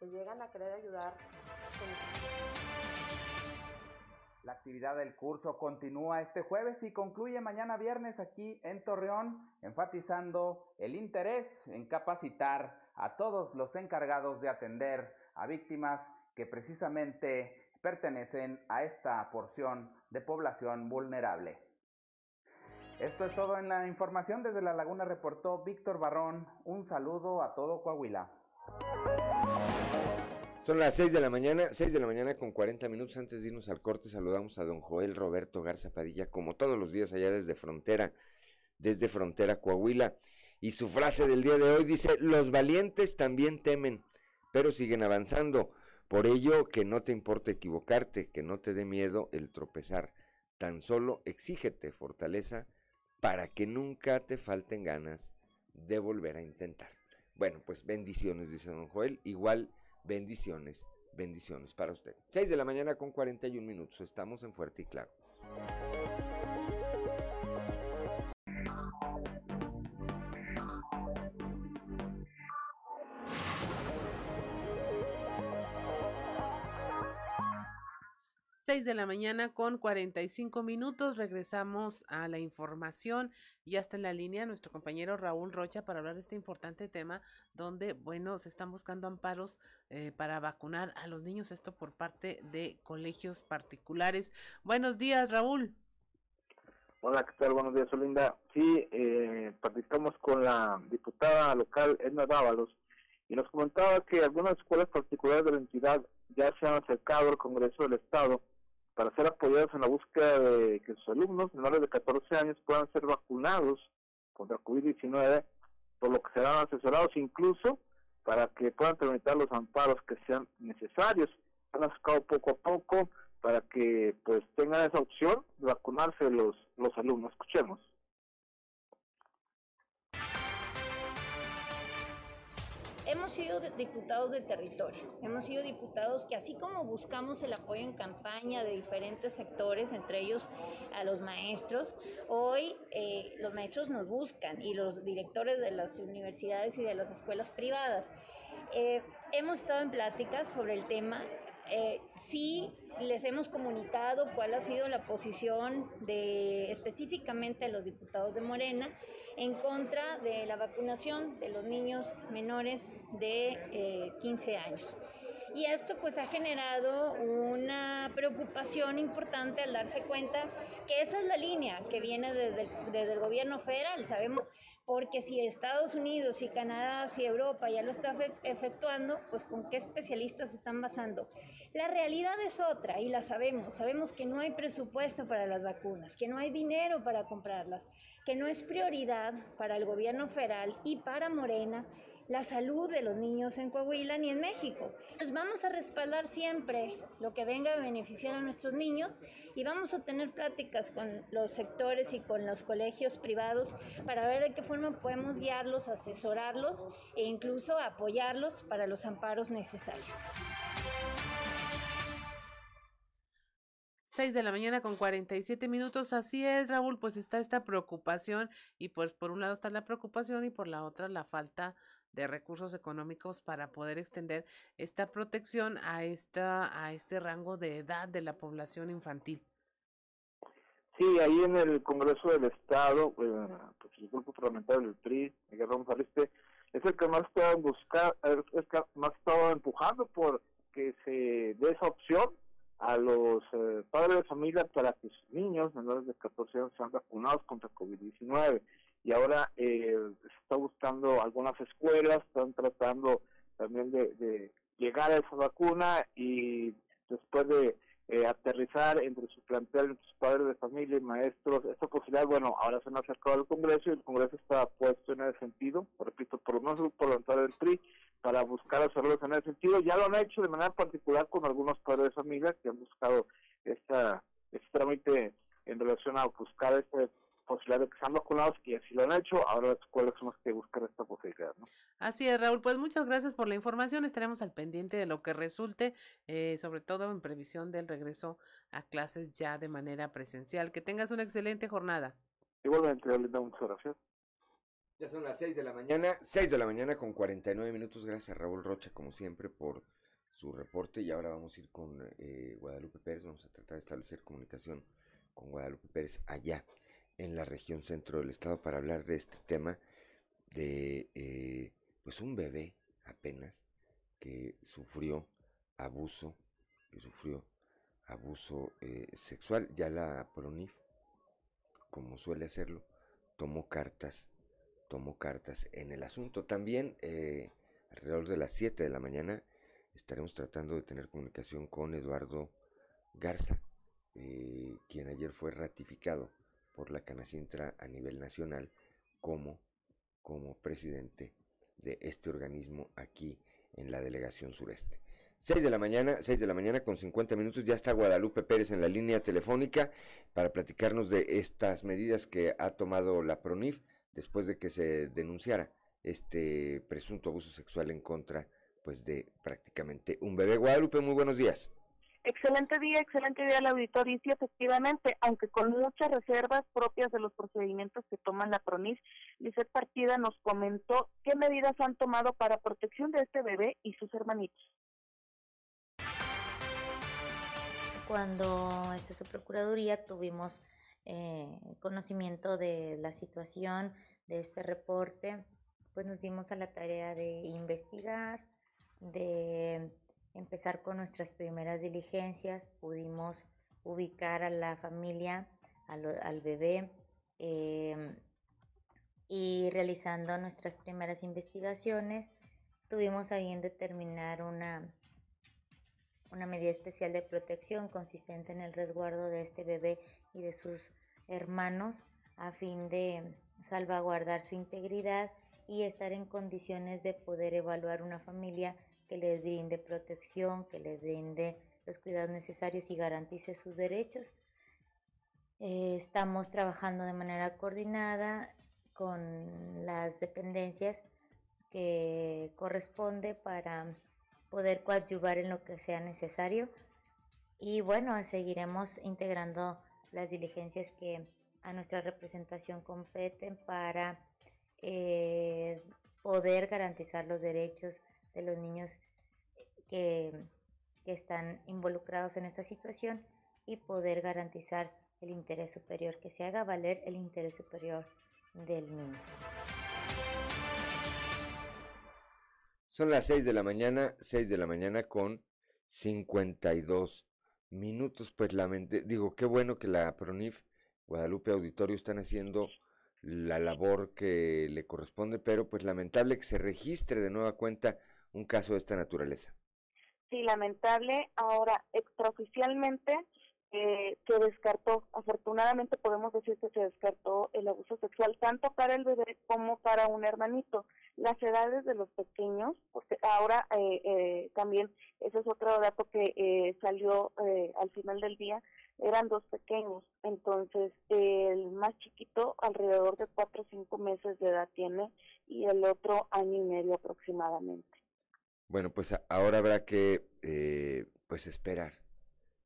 que llegan a querer ayudar. La actividad del curso continúa este jueves y concluye mañana viernes aquí en Torreón, enfatizando el interés en capacitar a todos los encargados de atender a víctimas que precisamente pertenecen a esta porción de población vulnerable. Esto es todo en la información. Desde La Laguna reportó Víctor Barrón. Un saludo a todo Coahuila. Son las 6 de la mañana, 6 de la mañana con 40 minutos antes de irnos al corte. Saludamos a don Joel Roberto Garza Padilla, como todos los días allá desde Frontera, desde Frontera Coahuila. Y su frase del día de hoy dice, los valientes también temen, pero siguen avanzando. Por ello, que no te importe equivocarte, que no te dé miedo el tropezar. Tan solo exígete fortaleza para que nunca te falten ganas de volver a intentar. Bueno, pues bendiciones, dice don Joel. Igual bendiciones, bendiciones para usted. 6 de la mañana con 41 minutos. Estamos en Fuerte y Claro. De la mañana con 45 minutos. Regresamos a la información. Ya está en la línea nuestro compañero Raúl Rocha para hablar de este importante tema donde, bueno, se están buscando amparos eh, para vacunar a los niños. Esto por parte de colegios particulares. Buenos días, Raúl. Hola, ¿qué tal? Buenos días, Olinda. Sí, eh, participamos con la diputada local Edna Dávalos y nos comentaba que algunas escuelas particulares de la entidad ya se han acercado al Congreso del Estado para ser apoyados en la búsqueda de que sus alumnos menores de 14 años puedan ser vacunados contra COVID-19, por lo que serán asesorados incluso para que puedan tramitar los amparos que sean necesarios. Han sacado poco a poco para que pues tengan esa opción de vacunarse los, los alumnos. Escuchemos. Hemos sido diputados de territorio, hemos sido diputados que así como buscamos el apoyo en campaña de diferentes sectores, entre ellos a los maestros, hoy eh, los maestros nos buscan y los directores de las universidades y de las escuelas privadas. Eh, hemos estado en pláticas sobre el tema. Eh, sí les hemos comunicado cuál ha sido la posición de específicamente de los diputados de Morena en contra de la vacunación de los niños menores de eh, 15 años. Y esto pues ha generado una preocupación importante al darse cuenta que esa es la línea que viene desde el, desde el gobierno federal. Sabemos, porque si Estados Unidos y Canadá, si Europa ya lo está efectuando, pues con qué especialistas se están basando. La realidad es otra y la sabemos. Sabemos que no hay presupuesto para las vacunas, que no hay dinero para comprarlas, que no es prioridad para el gobierno federal y para Morena la salud de los niños en Coahuila ni en México. Pues vamos a respaldar siempre lo que venga a beneficiar a nuestros niños y vamos a tener pláticas con los sectores y con los colegios privados para ver de qué forma podemos guiarlos, asesorarlos e incluso apoyarlos para los amparos necesarios. 6 de la mañana con 47 minutos. Así es, Raúl, pues está esta preocupación y pues por un lado está la preocupación y por la otra la falta de recursos económicos para poder extender esta protección a esta a este rango de edad de la población infantil. Sí, ahí en el Congreso del Estado, pues, pues el grupo parlamentario del PRI, es el que más estaba que más estaba empujando por que se dé esa opción a los eh, padres de familia para que sus niños menores de 14 años sean vacunados contra COVID-19 y ahora eh, está buscando algunas escuelas, están tratando también de, llegar a esa vacuna y después de eh, aterrizar entre su plantel, entre sus padres de familia y maestros, esta posibilidad, bueno, ahora se han acercado al Congreso y el Congreso está puesto en ese sentido, repito, por lo menos el grupo del PRI, para buscar hacerlo en ese sentido. Ya lo han hecho de manera particular con algunos padres de familia que han buscado esta, este trámite en relación a buscar este posibilidad de que sean vacunados y así lo han hecho, ahora las escuelas son las que buscan esta posibilidad. ¿no? Así es, Raúl, pues muchas gracias por la información, estaremos al pendiente de lo que resulte, eh, sobre todo en previsión del regreso a clases ya de manera presencial. Que tengas una excelente jornada. Igualmente, Linda, muchas gracias. Ya son las 6 de la mañana, 6 de la mañana con 49 minutos, gracias a Raúl Rocha, como siempre, por su reporte y ahora vamos a ir con eh, Guadalupe Pérez, vamos a tratar de establecer comunicación con Guadalupe Pérez allá en la región centro del estado para hablar de este tema de eh, pues un bebé apenas que sufrió abuso, que sufrió abuso eh, sexual. Ya la PRONIF, como suele hacerlo, tomó cartas, tomó cartas en el asunto. También eh, alrededor de las 7 de la mañana estaremos tratando de tener comunicación con Eduardo Garza, quien ayer fue ratificado por la Canacintra a nivel nacional como, como presidente de este organismo aquí en la delegación sureste. 6 de la mañana, 6 de la mañana con 50 minutos, ya está Guadalupe Pérez en la línea telefónica para platicarnos de estas medidas que ha tomado la PRONIF después de que se denunciara este presunto abuso sexual en contra pues de prácticamente un bebé. Guadalupe, muy buenos días. Excelente día, excelente día al auditorio. Y sí, efectivamente, aunque con muchas reservas propias de los procedimientos que toman la PRONIS, Lizeth Partida nos comentó qué medidas han tomado para protección de este bebé y sus hermanitos. Cuando este, su Procuraduría tuvimos eh, conocimiento de la situación de este reporte, pues nos dimos a la tarea de investigar, de empezar con nuestras primeras diligencias, pudimos ubicar a la familia, al, bebé, em, y realizando nuestras primeras investigaciones, tuvimos a bien determinar una, una medida especial de protección consistente en el resguardo de este bebé y de sus hermanos a fin de salvaguardar su integridad y estar en condiciones de poder evaluar una familia que les brinde protección, que les brinde los cuidados necesarios y garantice sus derechos. Eh, estamos trabajando de manera coordinada con las dependencias que corresponde para poder coadyuvar en lo que sea necesario y bueno, seguiremos integrando las diligencias que a nuestra representación competen para eh, poder garantizar los derechos de los niños que, están involucrados en esta situación y poder garantizar el interés superior, que se haga valer el interés superior del niño. Son las 6 de la mañana, 6 de la mañana con 52 minutos. Pues la digo, qué bueno que la PRONIF, Guadalupe Auditorio están haciendo la labor que le corresponde, pero pues lamentable que se registre de nueva cuenta un caso de esta naturaleza. Sí, lamentable. Ahora, extraoficialmente eh, se descartó, afortunadamente podemos decir que se descartó el abuso sexual tanto para el bebé como para un hermanito. Las edades de los pequeños, porque ahora eh, eh, también, ese es otro dato que eh, salió eh, al final del día, eran dos pequeños, entonces el más chiquito alrededor de cuatro o cinco meses de edad tiene y el otro año y medio aproximadamente. Bueno, pues ahora habrá que eh, pues esperar.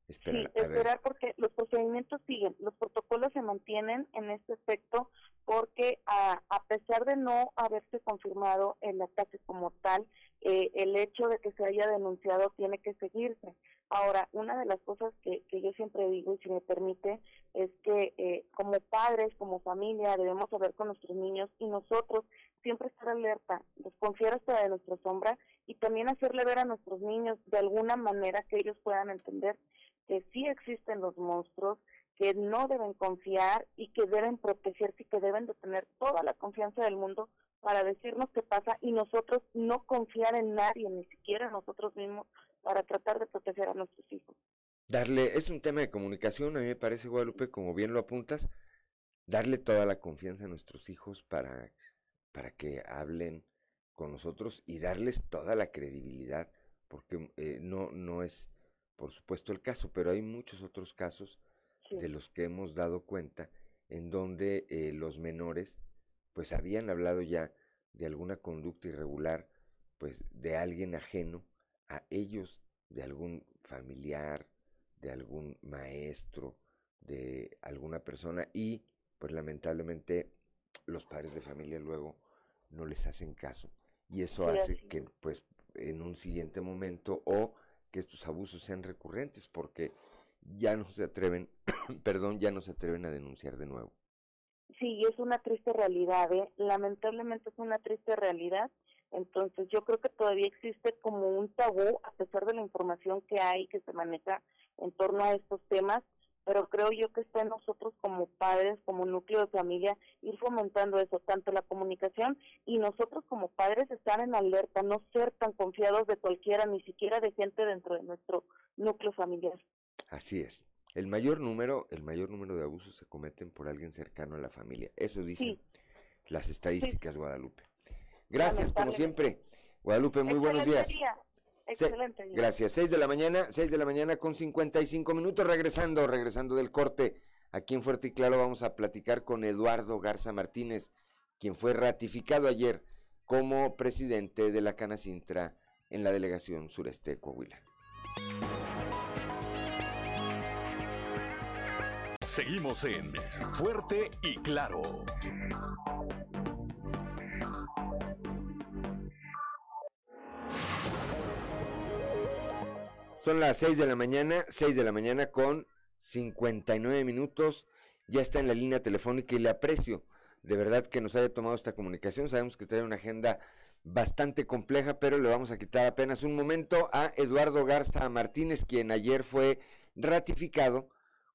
Esperar, Sí, esperar porque los procedimientos siguen, los protocolos se mantienen en este aspecto porque a, a pesar de no haberse confirmado el ataque como tal, eh, el hecho de que se haya denunciado tiene que seguirse. Ahora, una de las cosas que, que yo siempre digo, y si me permite, es que eh, como padres, como familia, debemos hablar con nuestros niños y nosotros siempre estar alerta, desconfiar hasta de nuestra sombra y también hacerle ver a nuestros niños de alguna manera que ellos puedan entender que sí existen los monstruos, que no deben confiar y que deben protegerse y que deben de tener toda la confianza del mundo para decirnos qué pasa y nosotros no confiar en nadie, ni siquiera nosotros mismos, para tratar de proteger a nuestros hijos. Darle, es un tema de comunicación, a mí me parece, Guadalupe, como bien lo apuntas, darle toda la confianza a nuestros hijos para, para que hablen con nosotros y darles toda la credibilidad, porque eh, no, no es, por supuesto, el caso, pero hay muchos otros casos de los que hemos dado cuenta en donde eh, los menores pues habían hablado ya de alguna conducta irregular, pues de alguien ajeno a ellos, de algún familiar, de algún maestro, de alguna persona y pues lamentablemente los padres de familia luego no les hacen caso y eso Sí, hace que pues en un siguiente momento o que estos abusos sean recurrentes porque ya no se atreven, [COUGHS] perdón, ya no se atreven a denunciar de nuevo. Sí, y es una triste realidad, ¿eh? lamentablemente es una triste realidad. Entonces yo creo que todavía existe como un tabú, a pesar de la información que hay, que se maneja en torno a estos temas, pero creo yo que está en nosotros como padres, como núcleo de familia, ir fomentando eso, tanto la comunicación y nosotros como padres estar en alerta, no ser tan confiados de cualquiera, ni siquiera de gente dentro de nuestro núcleo familiar. Así es. El mayor número, el mayor número de abusos se cometen por alguien cercano a la familia. Eso dicen las estadísticas, Guadalupe. Gracias, como siempre. Guadalupe, muy buenos días. día, Excelente. Gracias. 6 de la mañana, 6 de la mañana con 55 minutos. Regresando, regresando del corte. Aquí en Fuerte y Claro vamos a platicar con Eduardo Garza Martínez, quien fue ratificado ayer como presidente de la Canacintra en la delegación sureste de Coahuila. Seguimos en Fuerte y Claro. Son las 6 de la mañana, 6 de la mañana con 59 minutos. Ya está en la línea telefónica y le aprecio de verdad que nos haya tomado esta comunicación. Sabemos que trae una agenda bastante compleja, pero le vamos a quitar apenas un momento a Eduardo Garza Martínez, quien ayer fue ratificado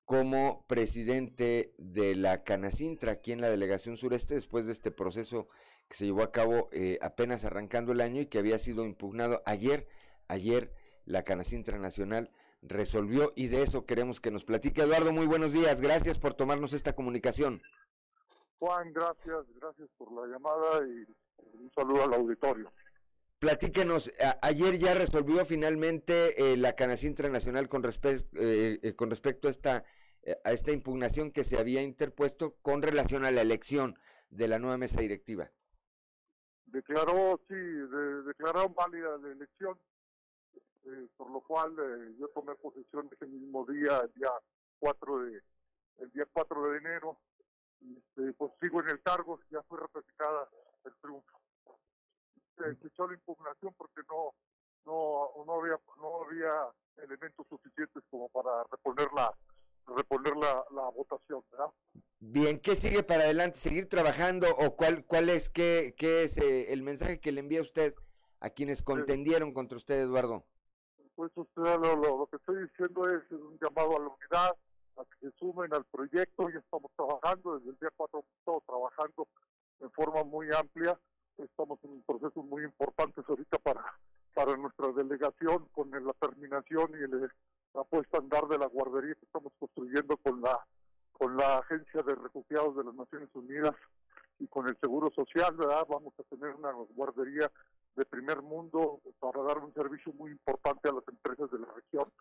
como presidente de la Canacintra aquí en la delegación sureste después de este proceso que se llevó a cabo eh, apenas arrancando el año y que había sido impugnado ayer. Ayer la Canacintra Nacional resolvió y de eso queremos que nos platique. Eduardo, muy buenos días. Gracias por tomarnos esta comunicación. Juan, gracias, gracias por la llamada y un saludo al auditorio. Platíquenos, ayer ya resolvió finalmente eh, la Canacintra Nacional con, respe- eh, eh, con respecto a esta, eh, a esta impugnación que se había interpuesto con relación a la elección de la nueva mesa directiva. Declaró, sí, de- declararon válida la elección, eh, por lo cual eh, yo tomé posesión ese mismo día, el día 4 de, el día 4 de enero, y este, pues sigo en el cargo, ya fue ratificada el triunfo. Se se echó la impugnación porque no, no, no había, no había elementos suficientes como para reponer la, reponer la, la votación, ¿verdad? Bien, ¿qué sigue para adelante? ¿Seguir trabajando o cuál, cuál es, qué, qué es eh, el mensaje que le envía usted a quienes contendieron contra usted, Eduardo? Pues usted, lo, que estoy diciendo es un llamado a la unidad, a que se sumen al proyecto. Ya estamos trabajando, desde el día 4 hemos estado trabajando en forma muy amplia. Estamos en procesos muy importantes ahorita para, para nuestra delegación con la terminación y el, la puesta a andar de la guardería que estamos construyendo con la con la Agencia de Refugiados de las Naciones Unidas y con el Seguro Social, ¿verdad? Vamos a tener una guardería de primer mundo muy importante a las empresas de la región.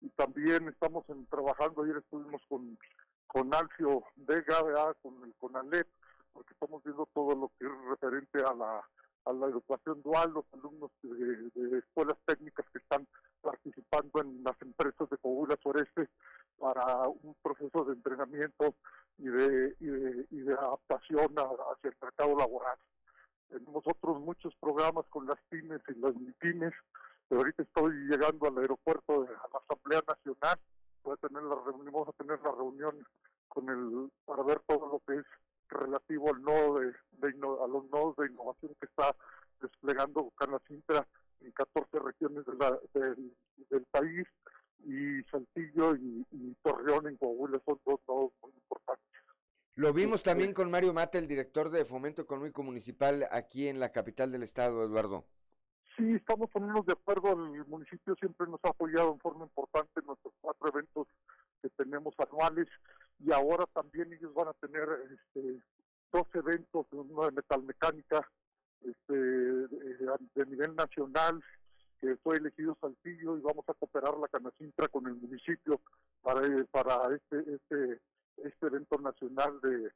Y también estamos en, trabajando, ayer estuvimos con, con Alfio Vega, ¿verdad? con el CONALEP, porque estamos viendo todo lo que es referente a la, a la educación dual, los alumnos de, de escuelas técnicas que están participando en las empresas de Coahuila Sureste para un proceso de entrenamiento y de, y de, y de adaptación hacia el mercado laboral. Tenemos otros muchos programas con las pymes y las pymes. Al aeropuerto de la Asamblea Nacional. Voy a tener la reunión, vamos a tener la reunión con el para ver todo lo que es relativo al nodo de, de a los nodos de innovación que está desplegando Canacintra en 14 regiones de la- del, del país y Saltillo y, y Torreón en Coahuila son dos nodos muy importantes. Lo vimos también con Mario Mata, el director de Fomento Económico Municipal aquí en la capital del estado, Eduardo. Sí, estamos poniéndonos de acuerdo. El municipio siempre nos ha apoyado en forma importante en nuestros cuatro eventos que tenemos anuales y ahora también ellos van a tener este, dos eventos, uno de metalmecánica este, de, de nivel nacional que fue elegido Saltillo y vamos a cooperar la Canacintra con el municipio para, eh, para este, este, este evento nacional de,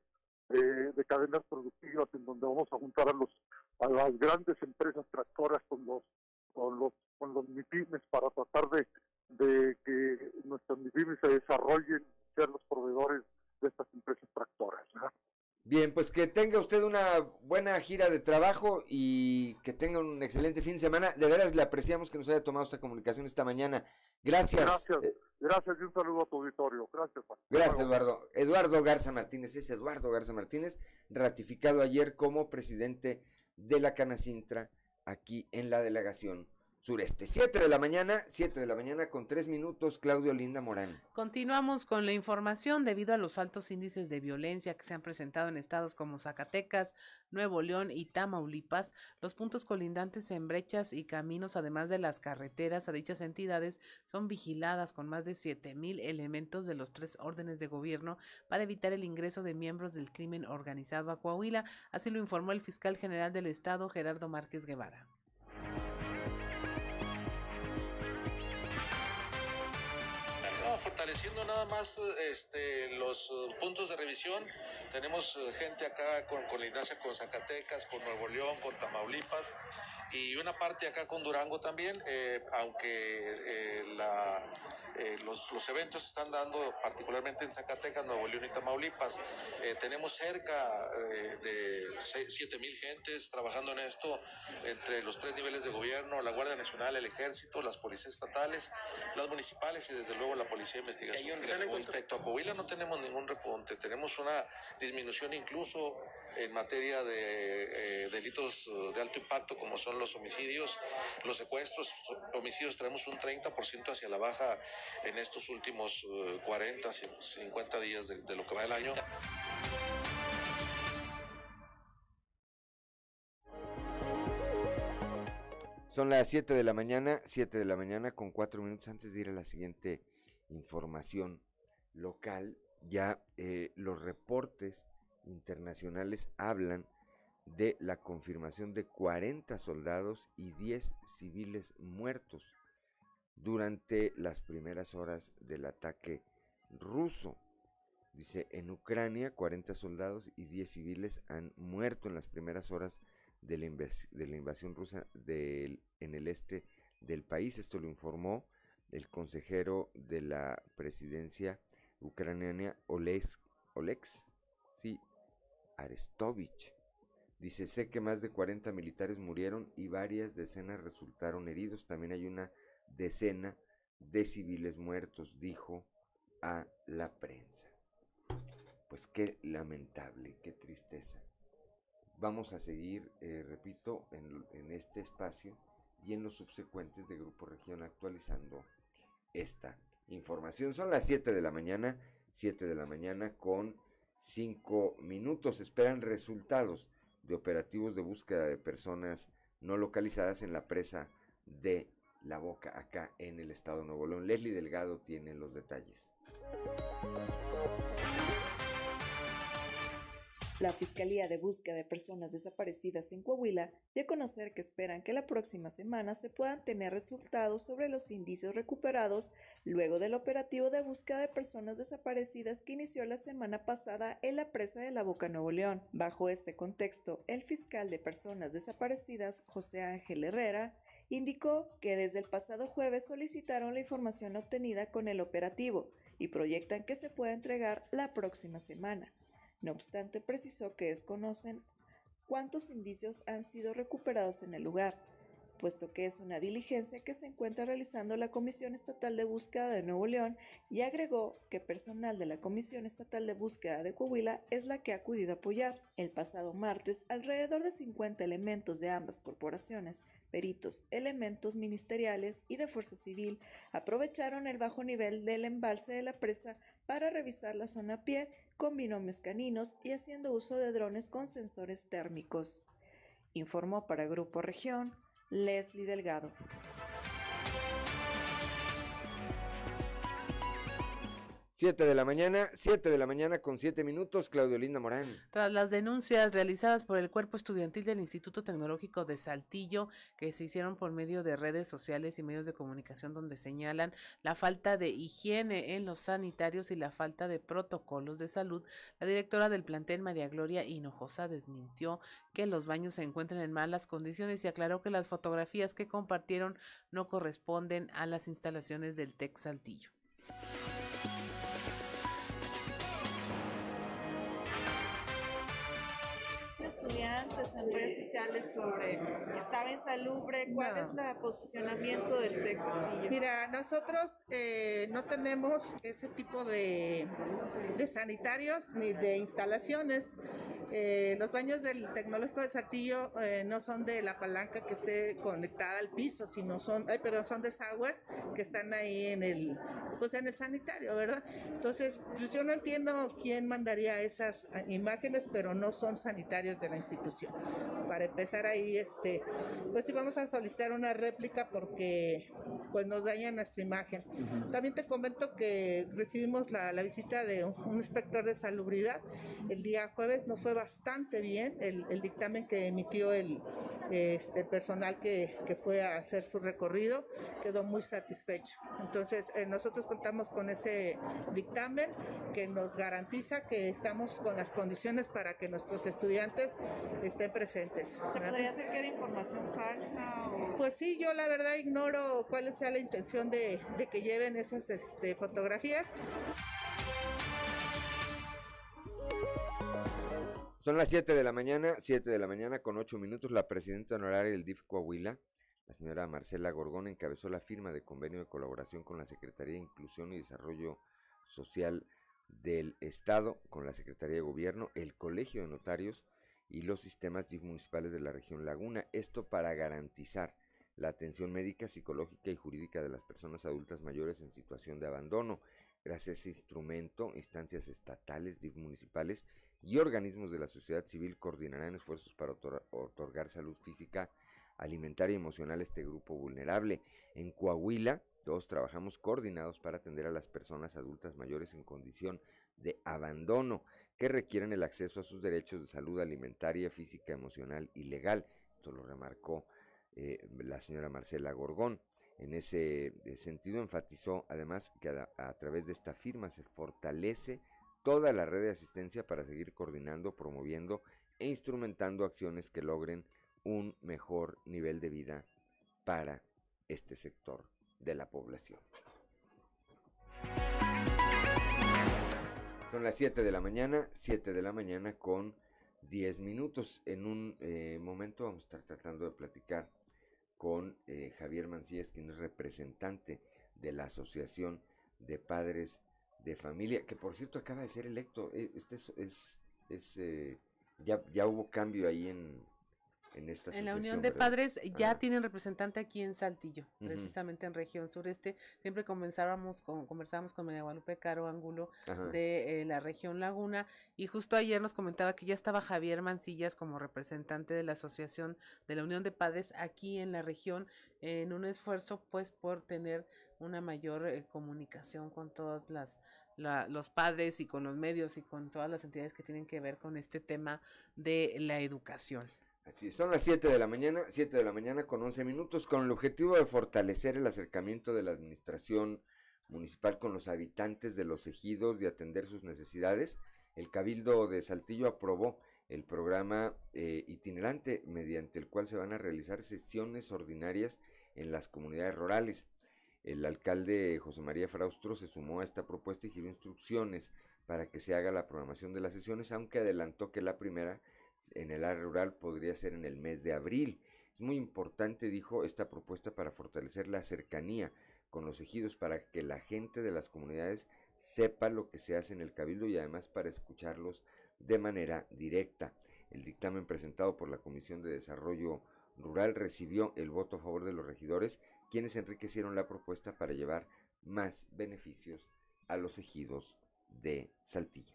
de, de cadenas productivas en donde vamos a juntar a los a las grandes empresas tractoras con los con los con los MIPIMES para tratar de, de que nuestras MIPIMES se desarrollen ser los proveedores de estas empresas tractoras ¿verdad? Bien, pues que tenga usted una buena gira de trabajo y que tenga un excelente fin de semana. De veras le apreciamos que nos haya tomado esta comunicación esta mañana. Gracias. gracias eh, gracias y un saludo a tu auditorio gracias. Gracias, Eduardo. Eduardo Garza Martínez, es Eduardo Garza Martínez, ratificado ayer como presidente de la Canacintra aquí en la delegación sureste. Siete de la mañana, siete de la mañana con tres minutos, Claudio Linda Morán. Continuamos con la información debido a los altos índices de violencia que se han presentado en estados como Zacatecas, Nuevo León y Tamaulipas. Los puntos colindantes en brechas y caminos, además de las carreteras a dichas entidades, son vigiladas con más de siete mil elementos de los tres órdenes de gobierno para evitar el ingreso de miembros del crimen organizado a Coahuila. Así lo informó el fiscal general del estado, Gerardo Márquez Guevara. Fortaleciendo nada más este, los eh, puntos de revisión. Tenemos eh, gente acá con colindancia con Zacatecas, con Nuevo León, con Tamaulipas y una parte acá con Durango también, eh, aunque la, eh, los, los eventos se están dando particularmente en Zacatecas, Nuevo León y Tamaulipas. Eh, tenemos cerca eh, de 7 mil gentes trabajando en esto entre los tres niveles de gobierno, la Guardia Nacional, el Ejército, las policías estatales, las municipales y desde luego la Policía de Investigación. Respecto a Coahuila no tenemos ningún repunte, tenemos una disminución incluso en materia de delitos de alto impacto como son los homicidios, los secuestros, homicidios tenemos un 30% hacia la baja en estos últimos eh, 40, 50 días de, de lo que va del año. Son las 7 de la mañana, 7 de la mañana con 4 minutos antes de ir a la siguiente información local. Ya eh, los reportes internacionales hablan de la confirmación de 40 soldados y 10 civiles muertos durante las primeras horas del ataque ruso. Dice, en Ucrania 40 soldados y 10 civiles han muerto en las primeras horas de la, invasión rusa en el este del país. Esto lo informó el consejero de la presidencia ucraniana Olex, Arestovich. Dice, sé que más de 40 militares murieron y varias decenas resultaron heridos. También hay una decena de civiles muertos, dijo a la prensa. Pues qué lamentable, qué tristeza. Vamos a seguir, eh, repito, en, en este espacio y en los subsecuentes de Grupo Región actualizando esta información. Son las 7 de la mañana, 7 de la mañana con 5 minutos. Esperan resultados de operativos de búsqueda de personas no localizadas en la presa de La Boca, acá en el estado Nuevo León. Leslie Delgado tiene los detalles. La Fiscalía de Búsqueda de Personas Desaparecidas en Coahuila dio a conocer que esperan que la próxima semana se puedan tener resultados sobre los indicios recuperados luego del operativo de búsqueda de personas desaparecidas que inició la semana pasada en la presa de la Boca Nuevo León. Bajo este contexto, el fiscal de Personas Desaparecidas, José Ángel Herrera, indicó que desde el pasado jueves solicitaron la información obtenida con el operativo y proyectan que se pueda entregar la próxima semana. No obstante, precisó que desconocen cuántos indicios han sido recuperados en el lugar, puesto que es una diligencia que se encuentra realizando la Comisión Estatal de Búsqueda de Nuevo León y agregó que personal de la Comisión Estatal de Búsqueda de Coahuila es la que ha acudido a apoyar. El pasado martes, alrededor de 50 elementos de ambas corporaciones, peritos, elementos ministeriales y de Fuerza Civil aprovecharon el bajo nivel del embalse de la presa para revisar la zona a pie con binomios caninos y haciendo uso de drones con sensores térmicos. Informó para Grupo Región Leslie Delgado. 7 de la mañana, 7 de la mañana con 7 minutos, Claudio Linda Morán. Tras las denuncias realizadas por el cuerpo estudiantil del Instituto Tecnológico de Saltillo, que se hicieron por medio de redes sociales y medios de comunicación donde señalan la falta de higiene en los sanitarios y la falta de protocolos de salud, la directora del plantel, María Gloria Hinojosa, desmintió que los baños se encuentran en malas condiciones y aclaró que las fotografías que compartieron no corresponden a las instalaciones del TEC Saltillo. Estudiantes en redes sociales sobre estaba insalubre, cuál es el posicionamiento del texto. Mira, nosotros eh, no tenemos ese tipo de, de sanitarios ni de instalaciones. Eh, los baños del tecnológico de Saltillo eh, no son de la palanca que esté conectada al piso, sino son, ay, perdón, son desagües que están ahí en el, pues en el sanitario, ¿verdad? Entonces, pues yo no entiendo quién mandaría esas imágenes, pero no son sanitarios de la institución. Para empezar ahí, este, pues sí vamos a solicitar una réplica porque pues nos daña nuestra imagen. También te comento que recibimos la, la visita de un, un inspector de salubridad el día jueves, nos fue bastante bien el, el dictamen que emitió el este, personal que, que, fue a hacer su recorrido, quedó muy satisfecho. Entonces, eh, nosotros contamos con ese dictamen que nos garantiza que estamos con las condiciones para que nuestros estudiantes estén presentes. ¿Se podría hacer que era información falsa? O... Pues sí, yo la verdad ignoro cuál sea la intención de, de que lleven esas este, fotografías. Son las 7 de la mañana, 7 de la mañana con 8 minutos. La presidenta honoraria del DIF Coahuila, la señora Marcela Gorgón, encabezó la firma de convenio de colaboración con la Secretaría de Inclusión y Desarrollo Social del Estado, con la Secretaría de Gobierno, el Colegio de Notarios y los sistemas municipales de la región Laguna. Esto para garantizar la atención médica, psicológica y jurídica de las personas adultas mayores en situación de abandono. Gracias a ese instrumento, instancias estatales, DIF municipales y organismos de la sociedad civil coordinarán esfuerzos para otor otorgar salud física, alimentaria y emocional a este grupo vulnerable. En Coahuila, todos trabajamos coordinados para atender a las personas adultas mayores en condición de abandono que requieren el acceso a sus derechos de salud alimentaria, física, emocional y legal. Esto lo remarcó eh, la señora Marcela Gorgón. En ese eh, sentido enfatizó además que a, a través de esta firma se fortalece toda la red de asistencia para seguir coordinando, promoviendo e instrumentando acciones que logren un mejor nivel de vida para este sector de la población. Son las 7 de la mañana, 7 de la mañana con 10 minutos. En un eh, momento vamos a estar tratando de platicar con eh, Javier Mancías, quien es representante de la Asociación de Padres de Familia, que por cierto acaba de ser electo. E, este es, es, es eh, ya, ya hubo cambio ahí en, en esta En la Unión de ¿verdad? Padres ya tienen representante aquí en Saltillo, precisamente en región sureste. Siempre conversábamos con, conversábamos con María Guadalupe Caro Ángulo Ajá. de eh, la región Laguna y justo ayer nos comentaba que ya estaba Javier Mancillas como representante de la Asociación de la Unión de Padres aquí en la región en un esfuerzo pues por tener una mayor eh, comunicación con todas las la- los padres y con los medios y con todas las entidades que tienen que ver con este tema de la educación. Son las 7 de la mañana, 7 de la mañana con 11 minutos, con el objetivo de fortalecer el acercamiento de la administración municipal con los habitantes de los ejidos y atender sus necesidades. El Cabildo de Saltillo aprobó el programa eh, itinerante mediante el cual se van a realizar sesiones ordinarias en las comunidades rurales. El alcalde José María Fraustro se sumó a esta propuesta y giró instrucciones para que se haga la programación de las sesiones, aunque adelantó que la primera en el área rural podría ser en el mes de abril. Es muy importante, dijo, esta propuesta para fortalecer la cercanía con los ejidos para que la gente de las comunidades sepa lo que se hace en el cabildo y además para escucharlos de manera directa. El dictamen presentado por la Comisión de Desarrollo Rural recibió el voto a favor de los regidores, quienes enriquecieron la propuesta para llevar más beneficios a los ejidos de Saltillo.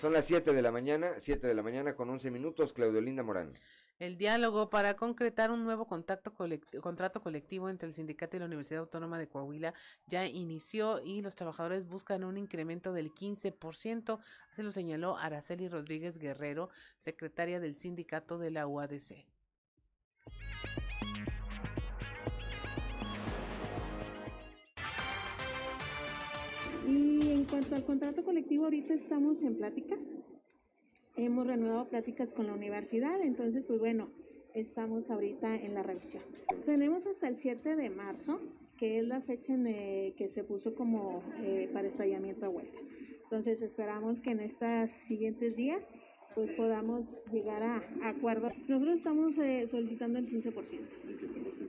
Son las 7 de la mañana, 7 de la mañana con 11 minutos, Claudio Linda Morán. El diálogo para concretar un nuevo contacto contrato colectivo entre el sindicato y la Universidad Autónoma de Coahuila ya inició y los trabajadores buscan un incremento del 15%, así lo señaló Araceli Rodríguez Guerrero, secretaria del sindicato de la UADC. Cuanto al contrato colectivo, ahorita estamos en pláticas. Hemos reanudado pláticas con la universidad, entonces, pues bueno, estamos ahorita en la revisión. Tenemos hasta el 7 de marzo, que es la fecha en eh, que se puso como eh, para estallamiento a huelga. Entonces, esperamos que en estos siguientes días pues podamos llegar a, a acuerdos. Nosotros estamos eh, solicitando el 15%.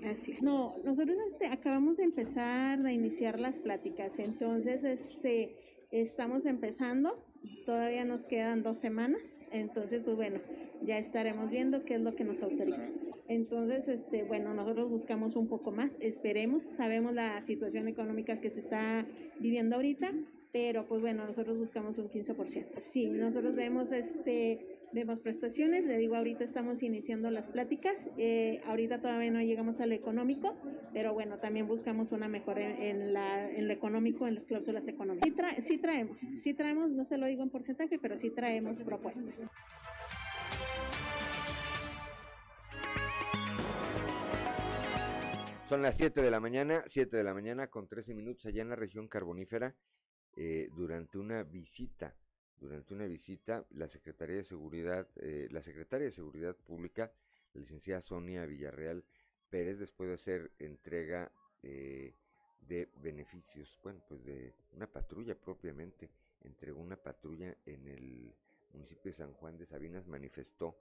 Así es. No, nosotros este, acabamos de empezar a iniciar las pláticas, entonces este, estamos empezando, todavía nos quedan dos semanas, entonces pues bueno, ya estaremos viendo qué es lo que nos autoriza. Entonces, este, bueno, nosotros buscamos un poco más, esperemos, sabemos la situación económica que se está viviendo ahorita, pero pues bueno, nosotros buscamos un 15%. Sí, nosotros vemos este vemos prestaciones, le digo, ahorita estamos iniciando las pláticas, eh, ahorita todavía no llegamos al económico, pero bueno, también buscamos una mejora en, la, en lo económico, en las cláusulas económicas. Sí traemos, sí traemos, no se lo digo en porcentaje, pero sí traemos propuestas. Son las 7 de la mañana, 7 de la mañana con 13 minutos allá en la región carbonífera, eh, durante una visita, durante una visita, la Secretaría de Seguridad, eh, la Secretaria de Seguridad Pública, la licenciada Sonia Villarreal Pérez, después de hacer entrega eh, de beneficios, bueno, pues de una patrulla propiamente, entregó una patrulla en el municipio de San Juan de Sabinas, manifestó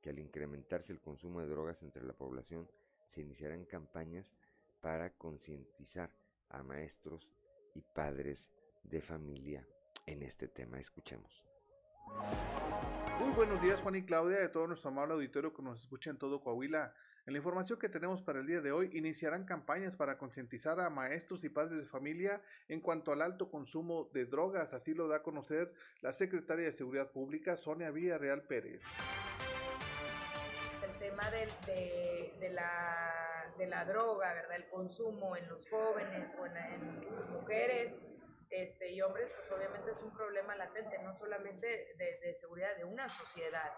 que al incrementarse el consumo de drogas entre la población, se iniciarán campañas para concientizar a maestros y padres de familia en este tema. Escuchemos. Muy buenos días Juan y Claudia de todo nuestro amable auditorio que nos escucha en todo Coahuila. En la información que tenemos para el día de hoy, iniciarán campañas para concientizar a maestros y padres de familia en cuanto al alto consumo de drogas. Así lo da a conocer la secretaria de Seguridad Pública, Sonia Villarreal Pérez. el tema del- de, de la, de la droga, ¿verdad? El consumo en los jóvenes o en, en mujeres este, y hombres, pues obviamente es un problema latente, no solamente de, de seguridad de una sociedad.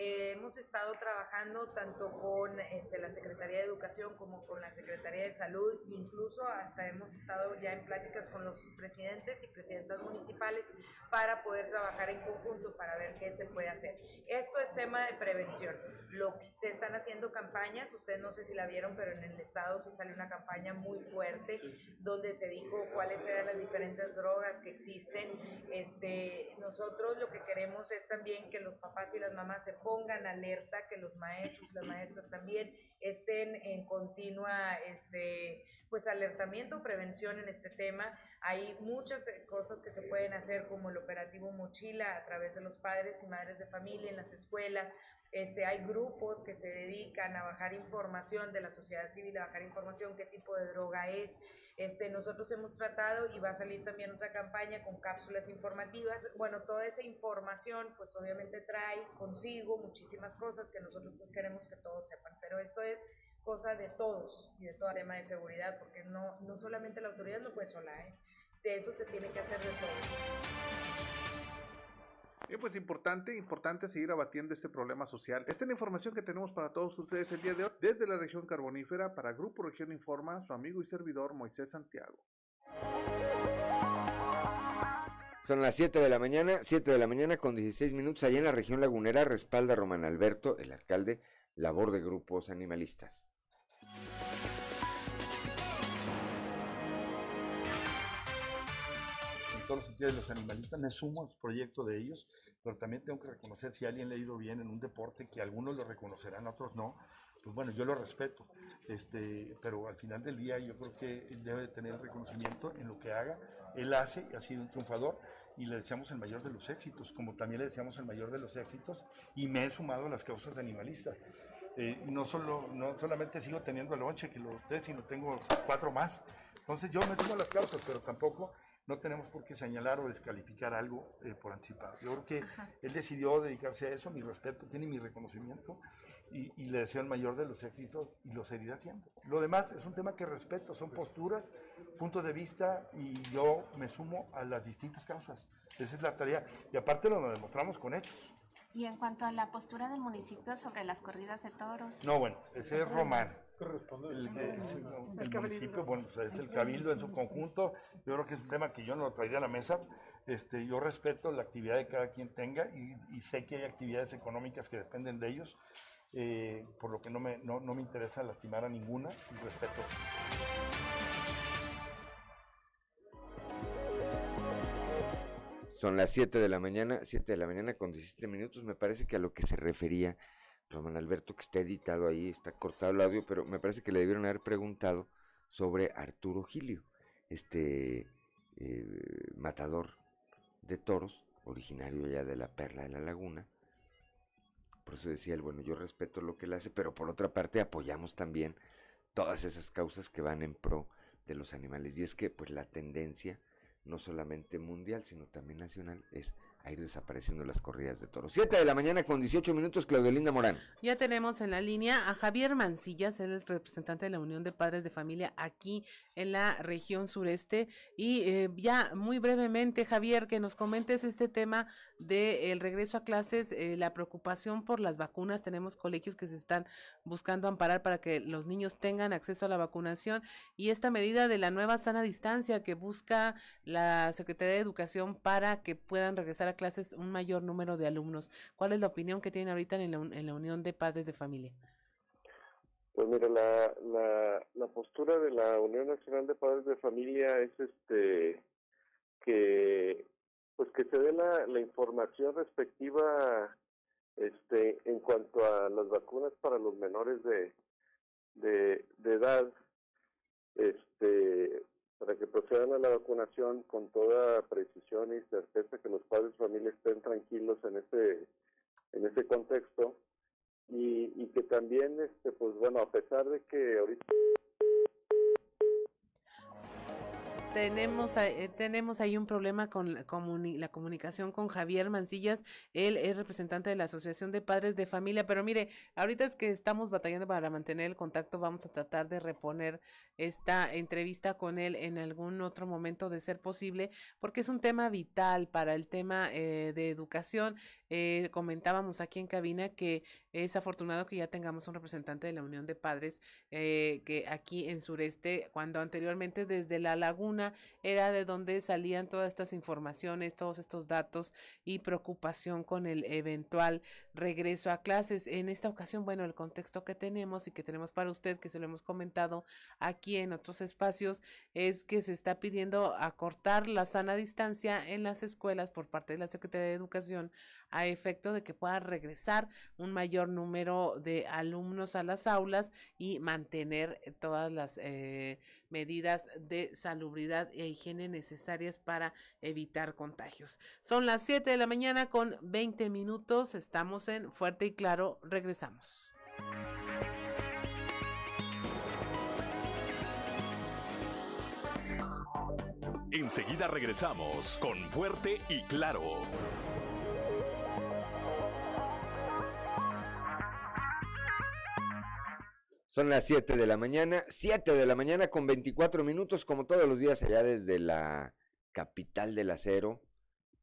Eh, hemos estado trabajando tanto con este, la Secretaría de Educación como con la Secretaría de Salud, incluso hasta hemos estado ya en pláticas con los presidentes y presidentas municipales para poder trabajar en conjunto para ver qué se puede hacer. Esto es tema de prevención. Lo, se están haciendo campañas, ustedes no sé si la vieron, pero en el estado sí salió una campaña muy fuerte donde se dijo cuáles eran las diferentes drogas que existen. Este, nosotros lo que queremos es también que los papás y las mamás se pongan alerta, que los maestros las maestras también estén en continua este, pues alertamiento, prevención en este tema. Hay muchas eh, cosas que se pueden hacer como el operativo Mochila a través de los padres y madres de familia en las escuelas. Este, hay grupos que se dedican a bajar información de la sociedad civil, a bajar información, qué tipo de droga es. Este, nosotros hemos tratado y va a salir también otra campaña con cápsulas informativas. Bueno, toda esa información pues obviamente trae consigo muchísimas cosas que nosotros pues queremos que todos sepan, pero esto es cosa de todos y de todo el tema de seguridad, porque no, no solamente la autoridad no puede sola, ¿eh? de eso se tiene que hacer de todos. Bien, pues importante, importante seguir abatiendo este problema social. Esta es la información que tenemos para todos ustedes el día de hoy desde la región carbonífera para Grupo Región Informa, su amigo y servidor Moisés Santiago. Son las 7 de la mañana, 7 de la mañana con 16 minutos allá en la región lagunera respalda Román Alberto, el alcalde, labor de grupos animalistas. Todos los sentidos de los animalistas, me sumo al proyecto de ellos, pero también tengo que reconocer si alguien le ha ido bien en un deporte, que algunos lo reconocerán, otros no, pues bueno, yo lo respeto, este, pero al final del día yo creo que él debe tener reconocimiento en lo que haga, él hace, ha sido un triunfador, y le deseamos el mayor de los éxitos, como también le deseamos el mayor de los éxitos, y me he sumado a las causas de animalistas. Eh, no, solo, no solamente sigo teniendo el lonche que lo usted, sino tengo cuatro más. Entonces yo me sumo a las causas, pero tampoco no tenemos por qué señalar o descalificar algo eh, por anticipado. Yo creo que él decidió dedicarse a eso, mi respeto, tiene mi reconocimiento y, y, le deseo el mayor de los éxitos y lo seguirá haciendo. Lo demás es un tema que respeto, son posturas, puntos de vista y yo me sumo a las distintas causas. Esa es la tarea y aparte lo demostramos con hechos. Y en cuanto a la postura del municipio sobre las corridas de toros. No, bueno, ese es Román. El, el, el municipio, bueno, pues es el cabildo en su conjunto. Yo creo que es un tema que yo no lo traería a la mesa. Este, yo respeto la actividad de cada quien tenga y, y sé que hay actividades económicas que dependen de ellos, eh, por lo que no me, no, no me interesa lastimar a ninguna y respeto. Son las 7 de la mañana, 7 de la mañana con 17 minutos. Me parece que a lo que se refería Román Alberto, que está editado ahí, está cortado el audio, pero me parece que le debieron haber preguntado sobre Arturo Gilio, este eh, matador de toros, originario ya de la Perla de la Laguna. Por eso decía él, bueno, yo respeto lo que él hace, pero por otra parte apoyamos también todas esas causas que van en pro de los animales. Y es que, pues, la tendencia no solamente mundial, sino también nacional, es a ir desapareciendo las corridas de toros. 7 de la mañana con 18 minutos, Claudelinda Morán. Ya tenemos en la línea a Javier Mancillas, él es representante de la Unión de Padres de Familia aquí en la región sureste. Y eh, ya muy brevemente, Javier, que nos comentes este tema del regreso a clases, eh, la preocupación por las vacunas. Tenemos colegios que se están buscando amparar para que los niños tengan acceso a la vacunación y esta medida de la nueva sana distancia que busca la Secretaría de Educación para que puedan regresar a clases un mayor número de alumnos. ¿Cuál es la opinión que tienen ahorita en la, Unión de Padres de Familia? Pues mira, la, la, la postura de la Unión Nacional de Padres de Familia es este que pues que se dé la, la información respectiva este en cuanto a las vacunas para los menores de de, de edad este para que procedan a la vacunación con toda precisión y certeza que los padres de familia estén tranquilos en ese en ese contexto. Y, y que también este pues bueno a pesar de que ahorita tenemos, eh, tenemos ahí un problema con la, comuni la, comunicación con Javier Mancillas. Él es representante de la Asociación de Padres de Familia, pero mire, ahorita es que estamos batallando para mantener el contacto, vamos a tratar de reponer esta entrevista con él en algún otro momento de ser posible, porque es un tema vital para el tema eh, de educación. Eh, comentábamos aquí en cabina que es afortunado que ya tengamos un representante de la Unión de Padres eh, que aquí en Sureste, cuando anteriormente desde la laguna era de donde salían todas estas informaciones, todos estos datos y preocupación con el eventual regreso a clases. En esta ocasión, bueno, el contexto que tenemos y que tenemos para usted, que se lo hemos comentado aquí en otros espacios, es que se está pidiendo acortar la sana distancia en las escuelas por parte de la Secretaría de Educación efecto de que pueda regresar un mayor número de alumnos a las aulas y mantener todas las eh, medidas de salubridad e higiene necesarias para evitar contagios. Son las 7 de la mañana con 20 minutos. Estamos en Fuerte y Claro. Regresamos. Enseguida regresamos con Fuerte y Claro. Son las 7 de la mañana, 7 de la mañana con 24 minutos, como todos los días allá desde la capital del acero,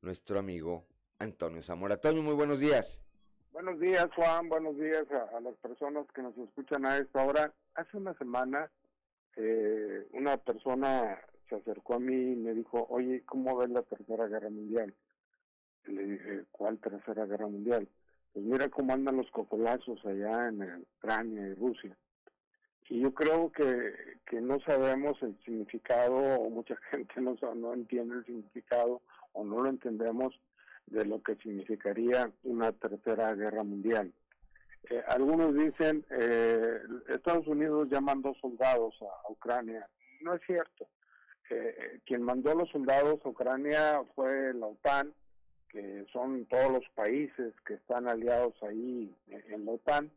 nuestro amigo Antonio Zamora. Antonio, muy buenos días. Buenos días, Juan. Buenos días a, las personas que nos escuchan a esta hora. Hace una semana, eh, una persona se acercó a mí y me dijo, oye, ¿cómo ves la Tercera Guerra Mundial? le dije, ¿cuál Tercera Guerra Mundial? Pues mira cómo andan los cocolazos allá en Ucrania y Rusia. Y yo creo que, que no sabemos el significado, o mucha [LAUGHS] gente no, no entiende el significado, o no lo entendemos, de lo que significaría una tercera guerra mundial. Eh, algunos dicen, eh, Estados Unidos ya mandó soldados a, Ucrania. No es cierto. Eh, quien mandó los soldados a Ucrania fue la OTAN, que son todos los países que están aliados ahí en la OTAN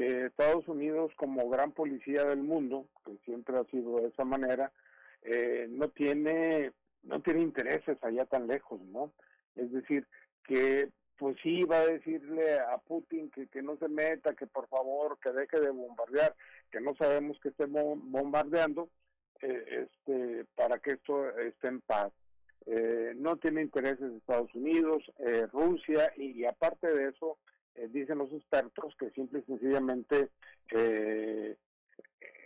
que Estados Unidos como gran policía del mundo, que siempre ha sido de esa manera, eh, no tiene no tiene intereses allá tan lejos, ¿no? Es decir, que pues sí va a decirle a Putin que, que no se meta, que por favor, que deje de bombardear, que no sabemos que esté bombardeando, eh, este, para que esto esté en paz. Eh, no tiene intereses Estados Unidos, Rusia, y, aparte de eso, eh, dicen los expertos que simple y sencillamente eh,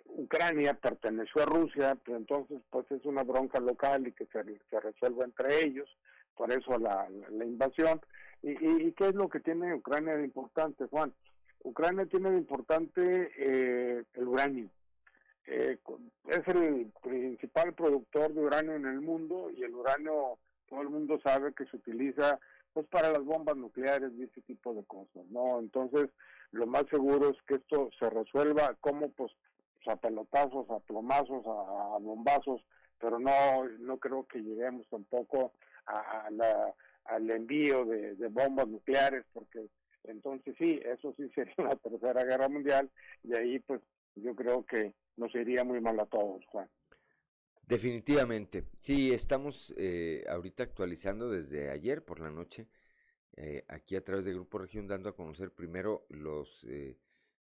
Ucrania perteneció a Rusia, pero entonces pues es una bronca local y que se, se resuelve entre ellos, por eso la, la, invasión. ¿Y, ¿Y, qué es lo que tiene Ucrania de importante, Juan? Ucrania tiene de importante eh, el uranio. es el principal productor de uranio en el mundo y el uranio, todo el mundo sabe que se utiliza pues para las bombas nucleares y ese tipo de cosas, ¿no? Entonces, lo más seguro es que esto se resuelva como pues, a pelotazos, a plomazos, a, bombazos, pero no no creo que lleguemos tampoco a, la, al envío de, bombas nucleares, porque entonces sí, eso sí [LAUGHS] sería la tercera guerra mundial y ahí pues yo creo que nos iría muy mal a todos, Juan. Definitivamente. Sí, estamos eh, ahorita actualizando desde ayer por la noche, eh, aquí a través de Grupo Región, dando a conocer primero los, eh,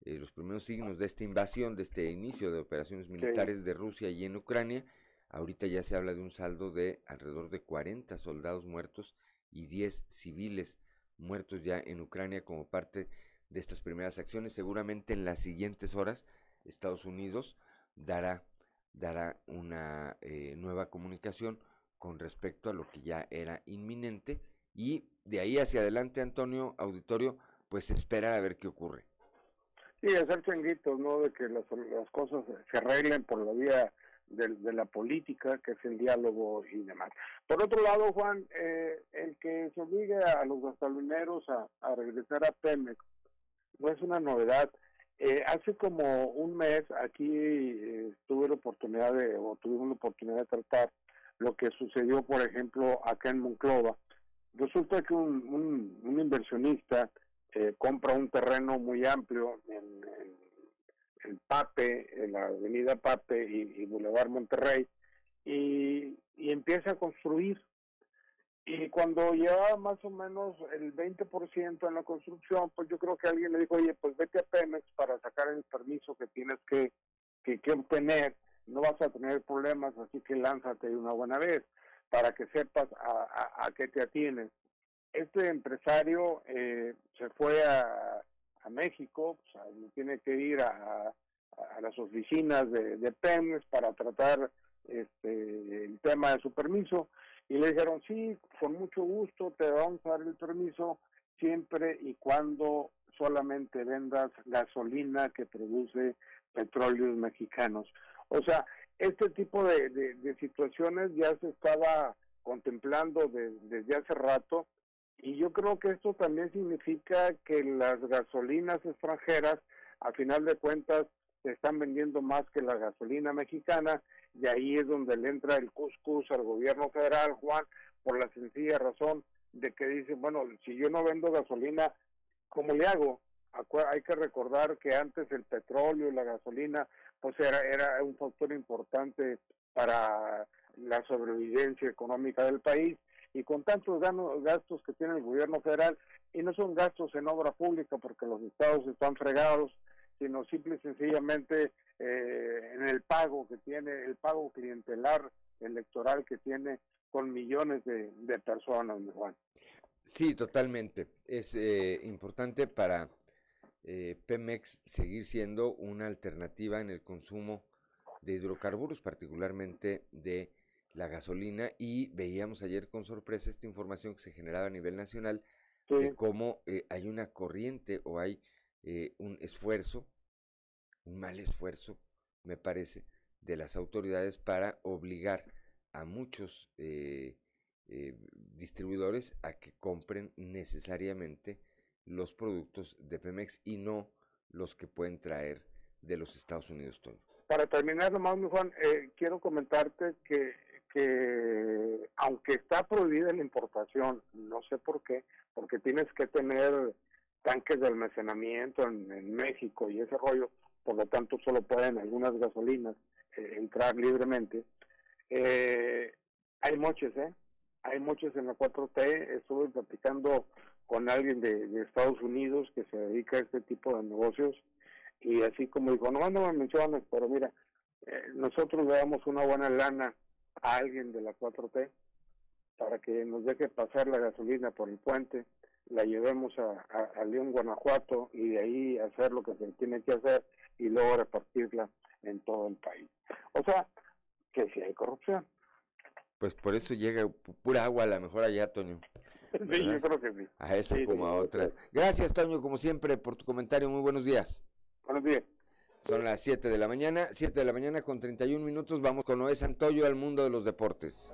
los primeros signos de esta invasión, de este inicio de operaciones militares de Rusia y en Ucrania. Ahorita ya se habla de un saldo de alrededor de 40 soldados muertos y 10 civiles muertos ya en Ucrania como parte de estas primeras acciones. Seguramente en las siguientes horas Estados Unidos dará dará una eh, nueva comunicación con respecto a lo que ya era inminente y de ahí hacia adelante, Antonio, auditorio, pues espera a ver qué ocurre. Sí, hacer changuitos, ¿no? De que las, cosas se arreglen por la vía de, la política, que es el diálogo y demás. Por otro lado, Juan, eh, el que se obligue a los gasolineros a regresar a Pemex no es una novedad. Eh, hace como un mes aquí eh, tuve la oportunidad de, o tuvimos la oportunidad de tratar lo que sucedió, por ejemplo, acá en Monclova. Resulta que un, un, inversionista eh, compra un terreno muy amplio en, el Pape, en la avenida Pape y, Boulevard Monterrey, y empieza a construir y cuando llevaba más o menos el 20% en la construcción, pues yo creo que alguien le dijo, oye, pues vete a Pemex para sacar el permiso que tienes que, que, obtener, no vas a tener problemas, así que lánzate una buena vez para que sepas a, a, qué te atienes. Este empresario eh, se fue a, a México, sea, tiene que ir a, a las oficinas de, de Pemex para tratar este, el tema de su permiso y le dijeron, sí, con mucho gusto te vamos a dar el permiso siempre y cuando solamente vendas gasolina que produce petróleos mexicanos. O sea, este tipo de, de, situaciones ya se estaba contemplando desde hace rato Y yo creo que esto también significa que las gasolinas extranjeras, a final de cuentas, se están vendiendo más que la gasolina mexicana, y ahí es donde le entra el cuscus al gobierno federal, Juan, por la sencilla razón de que dicen, bueno, si yo no vendo gasolina, ¿cómo le hago? Hay que recordar que antes el petróleo y la gasolina, pues era, era un factor importante para la sobrevivencia económica del país y con tantos gastos que tiene el gobierno federal, y no son gastos en obra pública porque los estados están fregados, sino simple y sencillamente eh, en el pago que tiene, el pago clientelar electoral que tiene con millones de, personas, Juan. Sí, totalmente. Es eh, importante para eh, Pemex seguir siendo una alternativa en el consumo de hidrocarburos, particularmente de la gasolina, y veíamos ayer con sorpresa esta información que se generaba a nivel nacional de cómo eh, hay una corriente o hay un esfuerzo, un mal esfuerzo, me parece, de las autoridades para obligar a muchos eh, eh, distribuidores a que compren necesariamente los productos de Pemex y no los que pueden traer de los Estados Unidos, Toño. Para terminar, nomás, Juan, eh, quiero comentarte que, que aunque está prohibida la importación, no sé por qué, porque tienes que tener tanques de almacenamiento en, México y ese rollo, por lo tanto solo pueden algunas gasolinas entrar libremente, eh, hay muchos, ¿eh? Hay muchos en la 4T. Estuve platicando con alguien de, Estados Unidos que se dedica a este tipo de negocios y así como dijo, no, no me menciones, pero mira, eh, nosotros le damos una buena lana a alguien de la 4T para que nos deje pasar la gasolina por el puente, la llevemos a, a, a León, Guanajuato y de ahí hacer lo que se tiene que hacer y luego repartirla en todo el país. O sea, que si hay corrupción. Pues por eso llega pura agua a la mejor allá, Toño. Sí, yo creo que sí. A esa como a otras. Gracias, Toño, como siempre, por tu comentario. Muy buenos días. Buenos días. Son las 7 de la mañana, 7 de la mañana con 31 minutos. Vamos con Noé Santoyo al mundo de los deportes.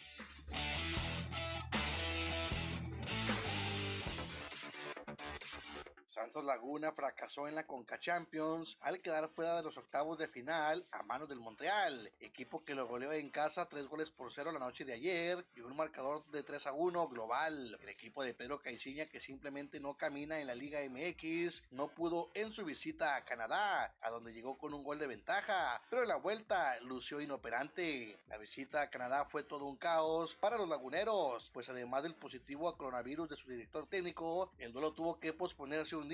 Santos Laguna fracasó en la Conca Champions al quedar fuera de los octavos de final a manos del Montreal, equipo que lo goleó en casa tres goles por cero la noche de ayer y un marcador de 3 a 1 global. El equipo de Pedro Caixinha que simplemente no camina en la Liga MX no pudo en su visita a Canadá, a donde llegó con un gol de ventaja, pero en la vuelta lució inoperante. La visita a Canadá fue todo un caos para los laguneros, pues además del positivo a coronavirus de su director técnico, el duelo tuvo que posponerse un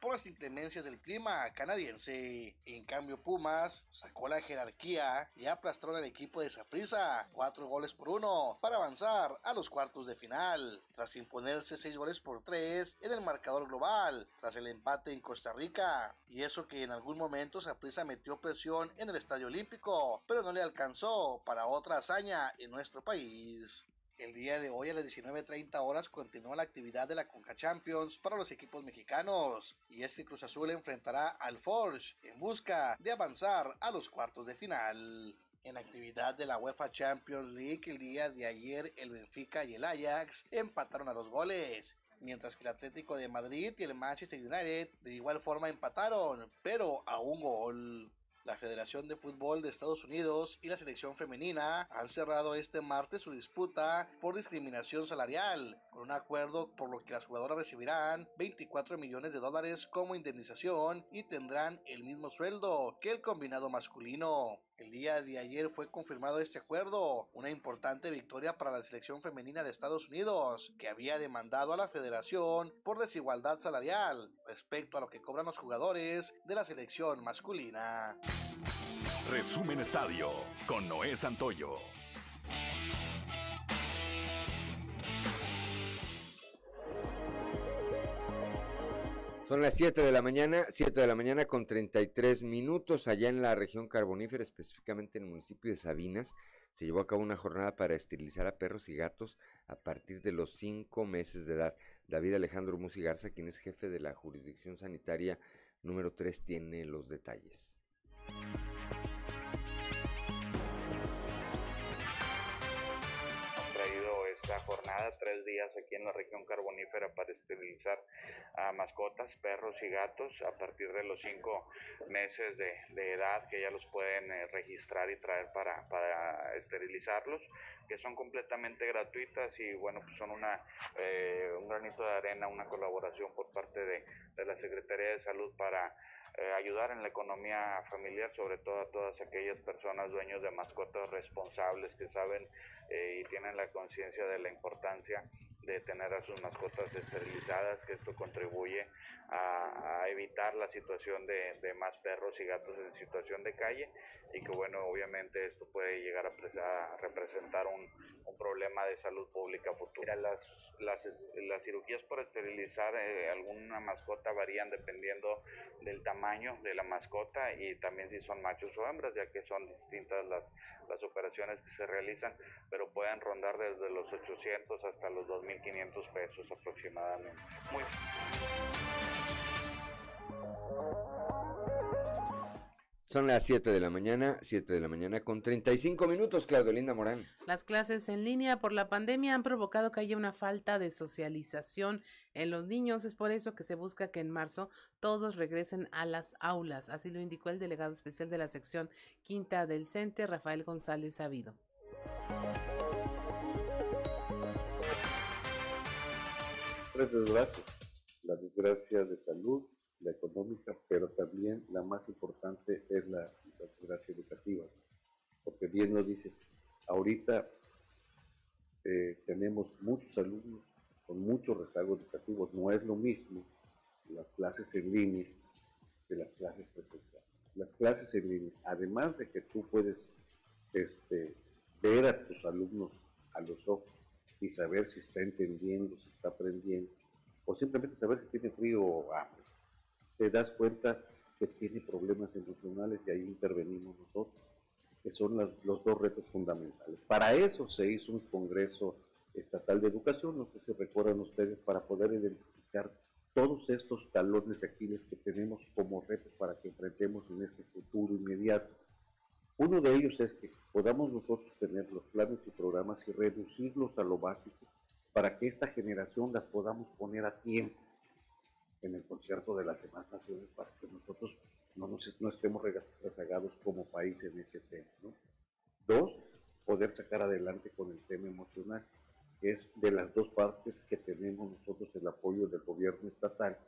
por las inclemencias del clima canadiense. En cambio, Pumas sacó la jerarquía y aplastó al equipo de Saprissa, cuatro goles por uno, para avanzar a los cuartos de final, tras imponerse seis goles por tres en el marcador global, tras el empate en Costa Rica. Y eso que en algún momento Saprissa metió presión en el Estadio Olímpico, pero no le alcanzó para otra hazaña en nuestro país. El día de hoy a las 19.30 horas continúa la actividad de la Conca Champions para los equipos mexicanos y es que Cruz Azul enfrentará al Forge en busca de avanzar a los cuartos de final. En actividad de la UEFA Champions League el día de ayer el Benfica y el Ajax empataron a dos goles, mientras que el Atlético de Madrid y el Manchester United de igual forma empataron, pero a un gol. La Federación de Fútbol de Estados Unidos y la selección femenina han cerrado este martes su disputa por discriminación salarial, con un acuerdo por lo que las jugadoras recibirán 24 millones de dólares como indemnización y tendrán el mismo sueldo que el combinado masculino. El día de ayer fue confirmado este acuerdo, una importante victoria para la selección femenina de Estados Unidos, que había demandado a la federación por desigualdad salarial respecto a lo que cobran los jugadores de la selección masculina. Resumen Estadio con Noé Santoyo. Son las 7 de la mañana, 7 de la mañana con 33 minutos allá en la región carbonífera, específicamente en el municipio de Sabinas. Se llevó a cabo una jornada para esterilizar a perros y gatos a partir de los 5 meses de edad. David Alejandro Musigarza, quien es jefe de la jurisdicción sanitaria número 3, tiene los detalles. Jornada, tres días aquí en la región carbonífera para esterilizar a mascotas, perros y gatos a partir de los cinco meses de, edad que ya los pueden eh, registrar y traer para, para, esterilizarlos, que son completamente gratuitas y bueno, pues son una, eh, un granito de arena, una colaboración por parte de, de la Secretaría de Salud para eh, ayudar en la economía familiar, sobre todo a todas aquellas personas dueños de mascotas responsables que saben eh, y tienen la conciencia de la importancia de tener a sus mascotas esterilizadas, que esto contribuye a, evitar la situación de, de, más perros y gatos en situación de calle y que bueno, obviamente esto puede llegar a, representar un, un, problema de salud pública futura. Las, las, las cirugías por esterilizar eh, alguna mascota varían dependiendo del tamaño de la mascota y también si son machos o hembras, ya que son distintas las, las operaciones que se realizan, pero pueden rondar desde los 800 hasta los 2.500 pesos aproximadamente. Muy son las 7 de la mañana, 7 de la mañana con 35 minutos, Claudio Linda Morán. Las clases en línea por la pandemia han provocado que haya una falta de socialización en los niños. Es por eso que se busca que en marzo todos regresen a las aulas. Así lo indicó el delegado especial de la sección quinta del CENTE, Rafael González Sabido. Tres desgracias. La desgracia de salud, la económica, pero también la más importante es la, desgracia educativa. Porque bien lo dices, ahorita eh, tenemos muchos alumnos con muchos rezagos educativos. No es lo mismo las clases en línea que las clases presenciales. Las clases en línea, además de que tú puedes este, ver a tus alumnos a los ojos y saber si está entendiendo, si está aprendiendo, o simplemente saber si tiene frío o hambre te das cuenta que tiene problemas emocionales y ahí intervenimos nosotros, que son los dos retos fundamentales. Para eso se hizo un Congreso Estatal de Educación, no sé si recuerdan ustedes, para poder identificar todos estos talones de Aquiles que tenemos como retos para que enfrentemos en este futuro inmediato. Uno de ellos es que podamos nosotros tener los planes y programas y reducirlos a lo básico para que esta generación las podamos poner a tiempo en el concierto de las demás naciones para que nosotros no, nos, no estemos rezagados como país en ese tema. Dos, poder sacar adelante con el tema emocional, es de las dos partes que tenemos nosotros el apoyo del gobierno estatal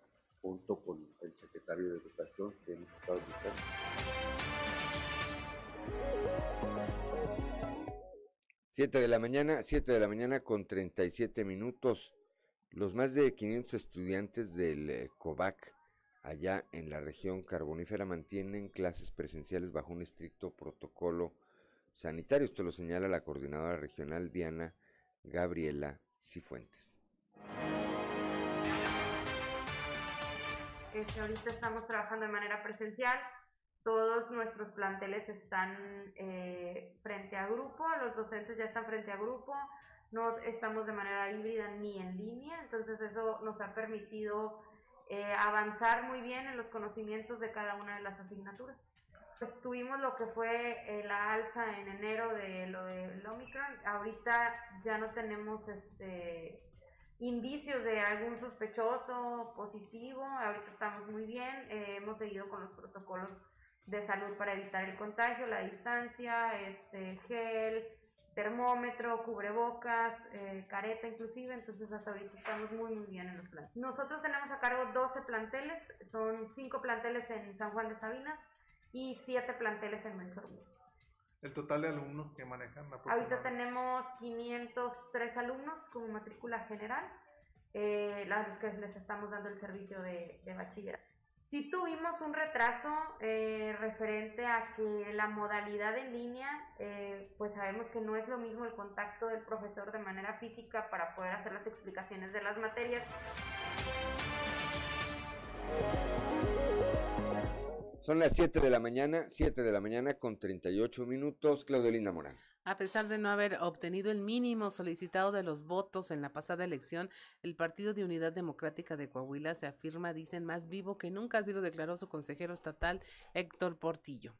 junto con el secretario de Educación que hemos estado buscando. Siete de la mañana, siete de la mañana con 37 minutos. Los más de 500 estudiantes del eh, COVAC allá en la región carbonífera mantienen clases presenciales bajo un estricto protocolo sanitario. Esto lo señala la coordinadora regional Diana Gabriela Cifuentes. Este, ahorita estamos trabajando de manera presencial. Todos nuestros planteles están eh, frente a grupo, los docentes ya están frente a grupo, no estamos de manera híbrida ni en línea, entonces eso nos ha permitido eh, avanzar muy bien en los conocimientos de cada una de las asignaturas. Pues tuvimos lo que fue eh, la alza en enero de lo del Omicron, ahorita ya no tenemos este indicios de algún sospechoso positivo, ahorita estamos muy bien, eh, hemos seguido con los protocolos de salud para evitar el contagio, la distancia, este gel, termómetro, cubrebocas, eh, careta inclusive, entonces hasta ahorita estamos muy muy bien en los planes. Nosotros tenemos a cargo 12 planteles, son 5 planteles en San Juan de Sabinas y 7 planteles en Melchor ¿El total de alumnos que manejan? Ahorita tenemos 503 alumnos como matrícula general, eh, las que les estamos dando el servicio de, de bachillerato. Sí tuvimos un retraso eh, referente a que la modalidad en línea, eh, pues sabemos que no es lo mismo el contacto del profesor de manera física para poder hacer las explicaciones de las materias. Son las 7 de la mañana, 7 de la mañana con 38 minutos. Claudelina Morán. A pesar de no haber obtenido el mínimo solicitado de los votos en la pasada elección, el Partido de Unidad Democrática de Coahuila se afirma, dicen, más vivo que nunca, así lo declaró su consejero estatal Héctor Portillo.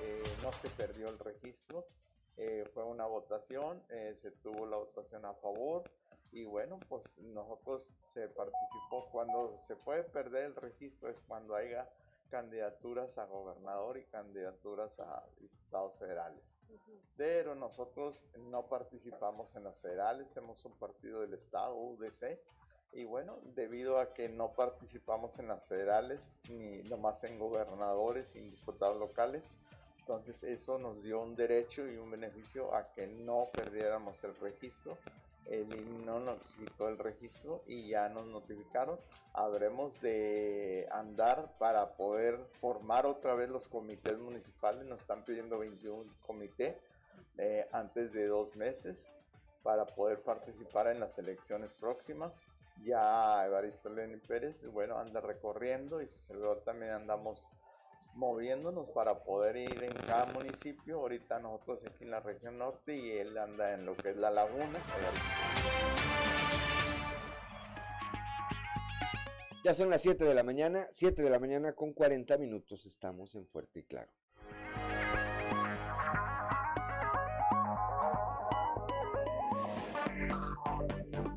Eh, no se perdió el registro, eh, fue una votación, eh, se tuvo la votación a favor y bueno, pues nosotros se participó cuando se puede perder el registro es cuando haya candidaturas a gobernador y candidaturas a diputados federales. Pero nosotros no participamos en las federales, somos un partido del Estado, UDC, y bueno, debido a que no participamos en las federales, ni nomás en gobernadores y diputados locales, entonces eso nos dio un derecho y un beneficio a que no perdiéramos el registro el no nos quitó el registro y ya nos notificaron. Habremos de andar para poder formar otra vez los comités municipales. Nos están pidiendo 21 comités eh, antes de dos meses para poder participar en las elecciones próximas. Ya Evaristo Lenin Pérez, bueno, anda recorriendo y su servidor también andamos moviéndonos para poder ir en cada municipio. Ahorita nosotros aquí en la región norte y él anda en lo que es la laguna. Ya son las 7 de la mañana, 7 de la mañana con 40 minutos estamos en Fuerte y Claro.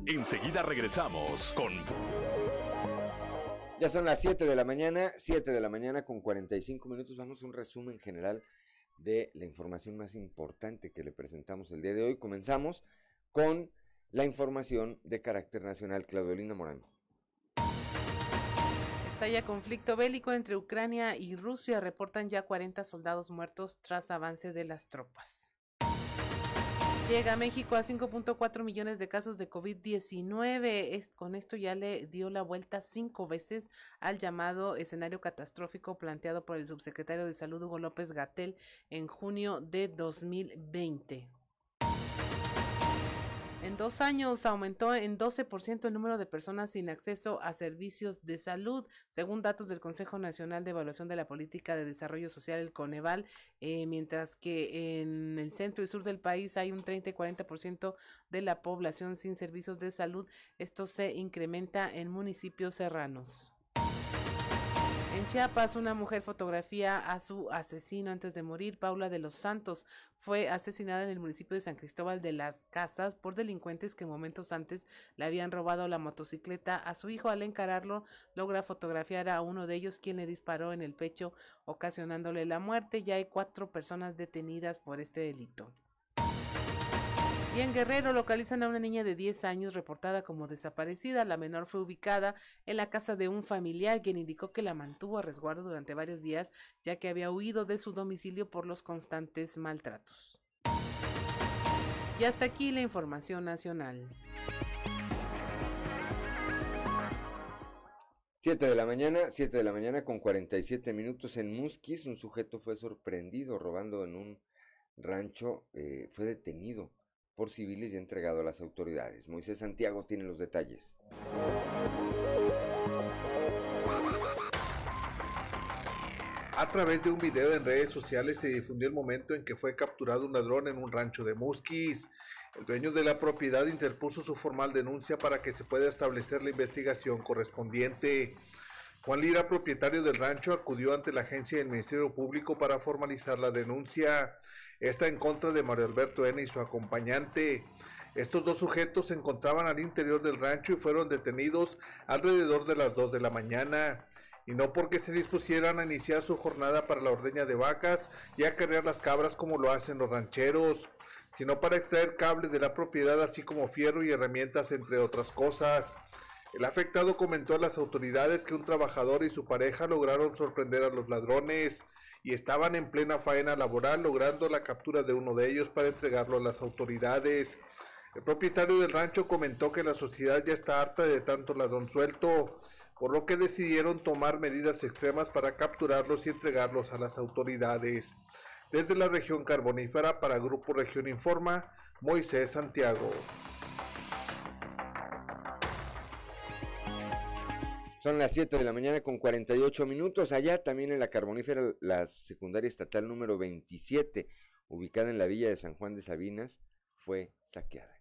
Enseguida regresamos con ya son las 7 de la mañana, 7 de la mañana con 45 minutos. Vamos a un resumen general de la información más importante que le presentamos el día de hoy. Comenzamos con la información de carácter nacional. Claudelina Morán. Estalla conflicto bélico entre Ucrania y Rusia. Reportan ya 40 soldados muertos tras avance de las tropas. Llega a México a 5.4 millones de casos de COVID-19. Con esto ya le dio la vuelta cinco veces al llamado escenario catastrófico planteado por el subsecretario de Salud Hugo López Gatel en junio de 2020. En dos años aumentó en 12% el número de personas sin acceso a servicios de salud, según datos del Consejo Nacional de Evaluación de la Política de Desarrollo Social, el Coneval, eh, mientras que en el centro y sur del país hay un 30 y 40% de la población sin servicios de salud. Esto se incrementa en municipios serranos. En Chiapas, una mujer fotografía a su asesino antes de morir. Paula de los Santos fue asesinada en el municipio de San Cristóbal de las Casas por delincuentes que momentos antes le habían robado la motocicleta a su hijo. Al encararlo, logra fotografiar a uno de ellos, quien le disparó en el pecho, ocasionándole la muerte. Ya hay cuatro personas detenidas por este delito. En Guerrero localizan a una niña de 10 años reportada como desaparecida. La menor fue ubicada en la casa de un familiar quien indicó que la mantuvo a resguardo durante varios días ya que había huido de su domicilio por los constantes maltratos. Y hasta aquí la información nacional. 7 de la mañana, 7 de la mañana con 47 minutos en Musquis, un sujeto fue sorprendido robando en un rancho, eh, fue detenido por civiles y entregado a las autoridades. Moisés Santiago tiene los detalles. A través de un video en redes sociales se difundió el momento en que fue capturado un ladrón en un rancho de Musquis. El dueño de la propiedad interpuso su formal denuncia para que se pueda establecer la investigación correspondiente. Juan Lira, propietario del rancho, acudió ante la agencia del Ministerio Público para formalizar la denuncia está en contra de Mario Alberto N. y su acompañante. Estos dos sujetos se encontraban al interior del rancho y fueron detenidos alrededor de las 2 de la mañana. Y no porque se dispusieran a iniciar su jornada para la ordeña de vacas y a cargar las cabras como lo hacen los rancheros, sino para extraer cable de la propiedad así como fierro y herramientas entre otras cosas. El afectado comentó a las autoridades que un trabajador y su pareja lograron sorprender a los ladrones y estaban en plena faena laboral logrando la captura de uno de ellos para entregarlo a las autoridades. El propietario del rancho comentó que la sociedad ya está harta de tanto ladrón suelto, por lo que decidieron tomar medidas extremas para capturarlos y entregarlos a las autoridades. Desde la región carbonífera para Grupo Región Informa, Moisés Santiago. Son las 7 de la mañana con 48 minutos. Allá también en la carbonífera, la secundaria estatal número 27, ubicada en la villa de San Juan de Sabinas, fue saqueada.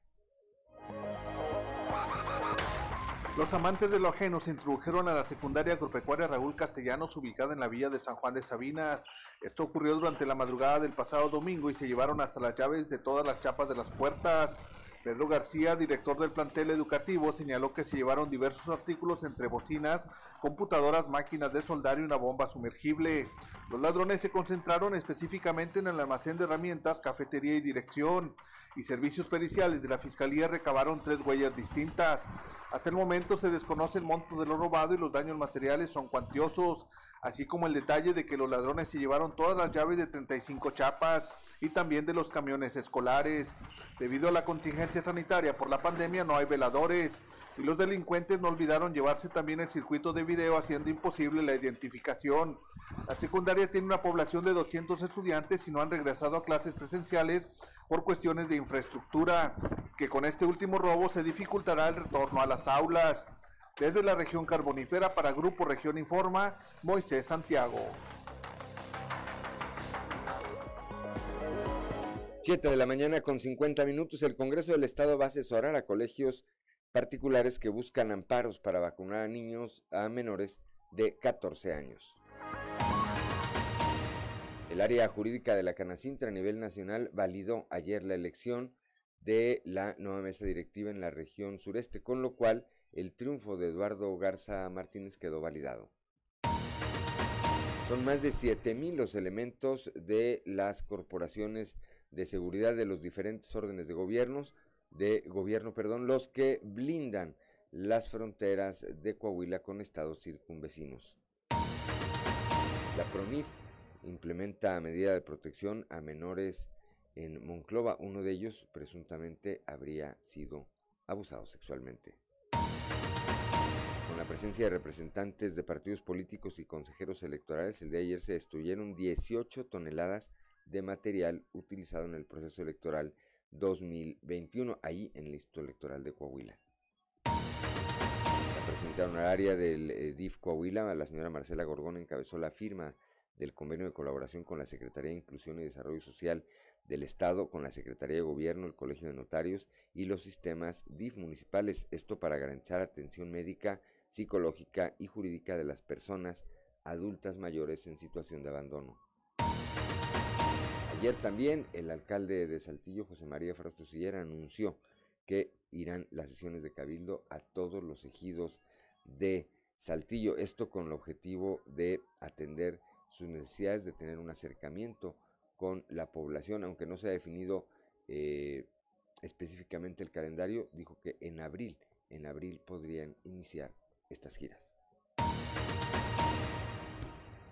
Los amantes de lo ajeno se introdujeron a la secundaria agropecuaria Raúl Castellanos, ubicada en la villa de San Juan de Sabinas. Esto ocurrió durante la madrugada del pasado domingo y se llevaron hasta las llaves de todas las chapas de las puertas. Pedro García, director del plantel educativo, señaló que se llevaron diversos artículos entre bocinas, computadoras, máquinas de soldar y una bomba sumergible. Los ladrones se concentraron específicamente en el almacén de herramientas, cafetería y dirección, y servicios periciales de la Fiscalía recabaron tres huellas distintas. Hasta el momento se desconoce el monto de lo robado y los daños materiales son cuantiosos, así como el detalle de que los ladrones se llevaron todas las llaves de 35 chapas y también de los camiones escolares. Debido a la contingencia sanitaria por la pandemia no hay veladores y los delincuentes no olvidaron llevarse también el circuito de video haciendo imposible la identificación. La secundaria tiene una población de 200 estudiantes y no han regresado a clases presenciales por cuestiones de infraestructura, que con este último robo se dificultará el retorno a las aulas. Desde la región carbonífera para Grupo Región Informa, Moisés Santiago. 7 de la mañana con 50 minutos, el Congreso del Estado va a asesorar a colegios particulares que buscan amparos para vacunar a niños a menores de 14 años. El área jurídica de la Canacintra a nivel nacional validó ayer la elección de la nueva mesa directiva en la región sureste, con lo cual el triunfo de Eduardo Garza Martínez quedó validado. Son más de 7.000 los elementos de las corporaciones de seguridad de los diferentes órdenes de gobiernos, de gobierno, perdón, los que blindan las fronteras de Coahuila con estados circunvecinos. La PRONIF implementa medida de protección a menores en Monclova. Uno de ellos presuntamente habría sido abusado sexualmente. Con la presencia de representantes de partidos políticos y consejeros electorales, el de ayer se destruyeron 18 toneladas de material utilizado en el proceso electoral 2021, ahí en el Instituto Electoral de Coahuila. La presentaron al área del eh, DIF Coahuila, la señora Marcela Gorgón encabezó la firma del convenio de colaboración con la Secretaría de Inclusión y Desarrollo Social del Estado, con la Secretaría de Gobierno, el Colegio de Notarios y los sistemas DIF municipales, esto para garantizar atención médica, psicológica y jurídica de las personas adultas mayores en situación de abandono. Ayer también el alcalde de Saltillo, José María Frausto Sillera, anunció que irán las sesiones de cabildo a todos los ejidos de Saltillo, esto con el objetivo de atender sus necesidades, de tener un acercamiento con la población, aunque no se ha definido eh, específicamente el calendario, dijo que en abril, en abril podrían iniciar estas giras.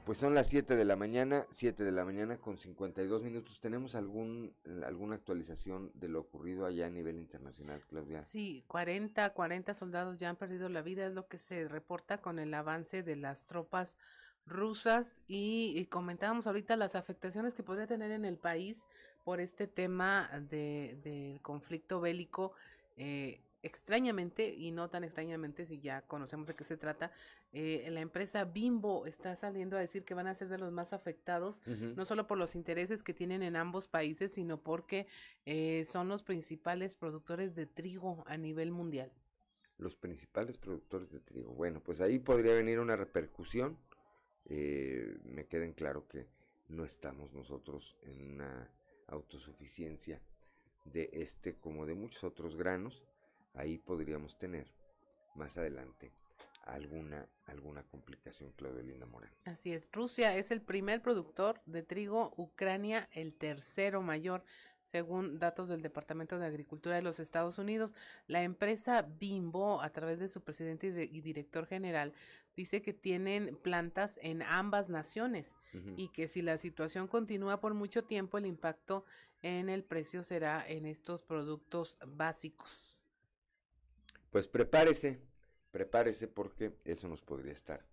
Pues son las 7 de la mañana, 7 de la mañana con 52 minutos. ¿Tenemos algún, alguna actualización de lo ocurrido allá a nivel internacional, Claudia? Sí, 40, 40 soldados ya han perdido la vida, es lo que se reporta con el avance de las tropas rusas y, comentábamos ahorita las afectaciones que podría tener en el país por este tema de, del conflicto bélico. Eh, extrañamente, y no tan extrañamente si ya conocemos de qué se trata, eh, la empresa Bimbo está saliendo a decir que van a ser de los más afectados, no solo por los intereses que tienen en ambos países, sino porque eh, son los principales productores de trigo a nivel mundial. Los principales productores de trigo. Bueno, pues ahí podría venir una repercusión. Eh, me queda en claro que no estamos nosotros en una autosuficiencia de este como de muchos otros granos ahí podríamos tener más adelante alguna, alguna complicación, Claudio Linda Morán. Así es, Rusia es el primer productor de trigo, Ucrania el tercero mayor, según datos del Departamento de Agricultura de los Estados Unidos. La empresa Bimbo, a través de su presidente y, director general, dice que tienen plantas en ambas naciones y que si la situación continúa por mucho tiempo, el impacto en el precio será en estos productos básicos. Pues prepárese, prepárese porque eso nos podría estar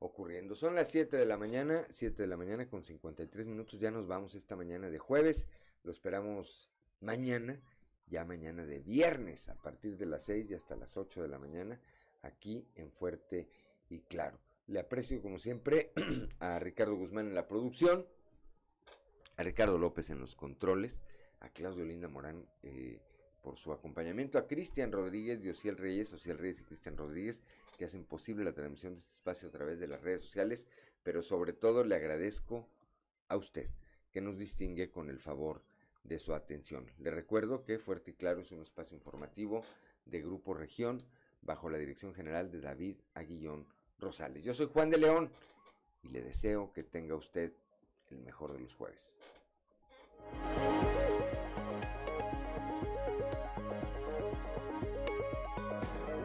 ocurriendo. Son las 7 de la mañana, 7 de la mañana con 53 minutos. Ya nos vamos esta mañana de jueves. Lo esperamos mañana, ya mañana de viernes, a partir de las 6 y hasta las 8 de la mañana, aquí en Fuerte y Claro. Le aprecio como siempre [CLEARS THROAT] a Ricardo Guzmán en la producción, a Ricardo López en los controles, a Claudio Linda Morán eh, por su acompañamiento, a Cristian Rodríguez, Diosiel Reyes, Ociel Reyes y Cristian Rodríguez, que hacen posible la transmisión de este espacio a través de las redes sociales, pero sobre todo le agradezco a usted, que nos distingue con el favor de su atención. Le recuerdo que Fuerte y Claro es un espacio informativo de Grupo Región, bajo la dirección general de David Aguillón Rosales. Yo soy Juan de León y le deseo que tenga usted el mejor de los jueves.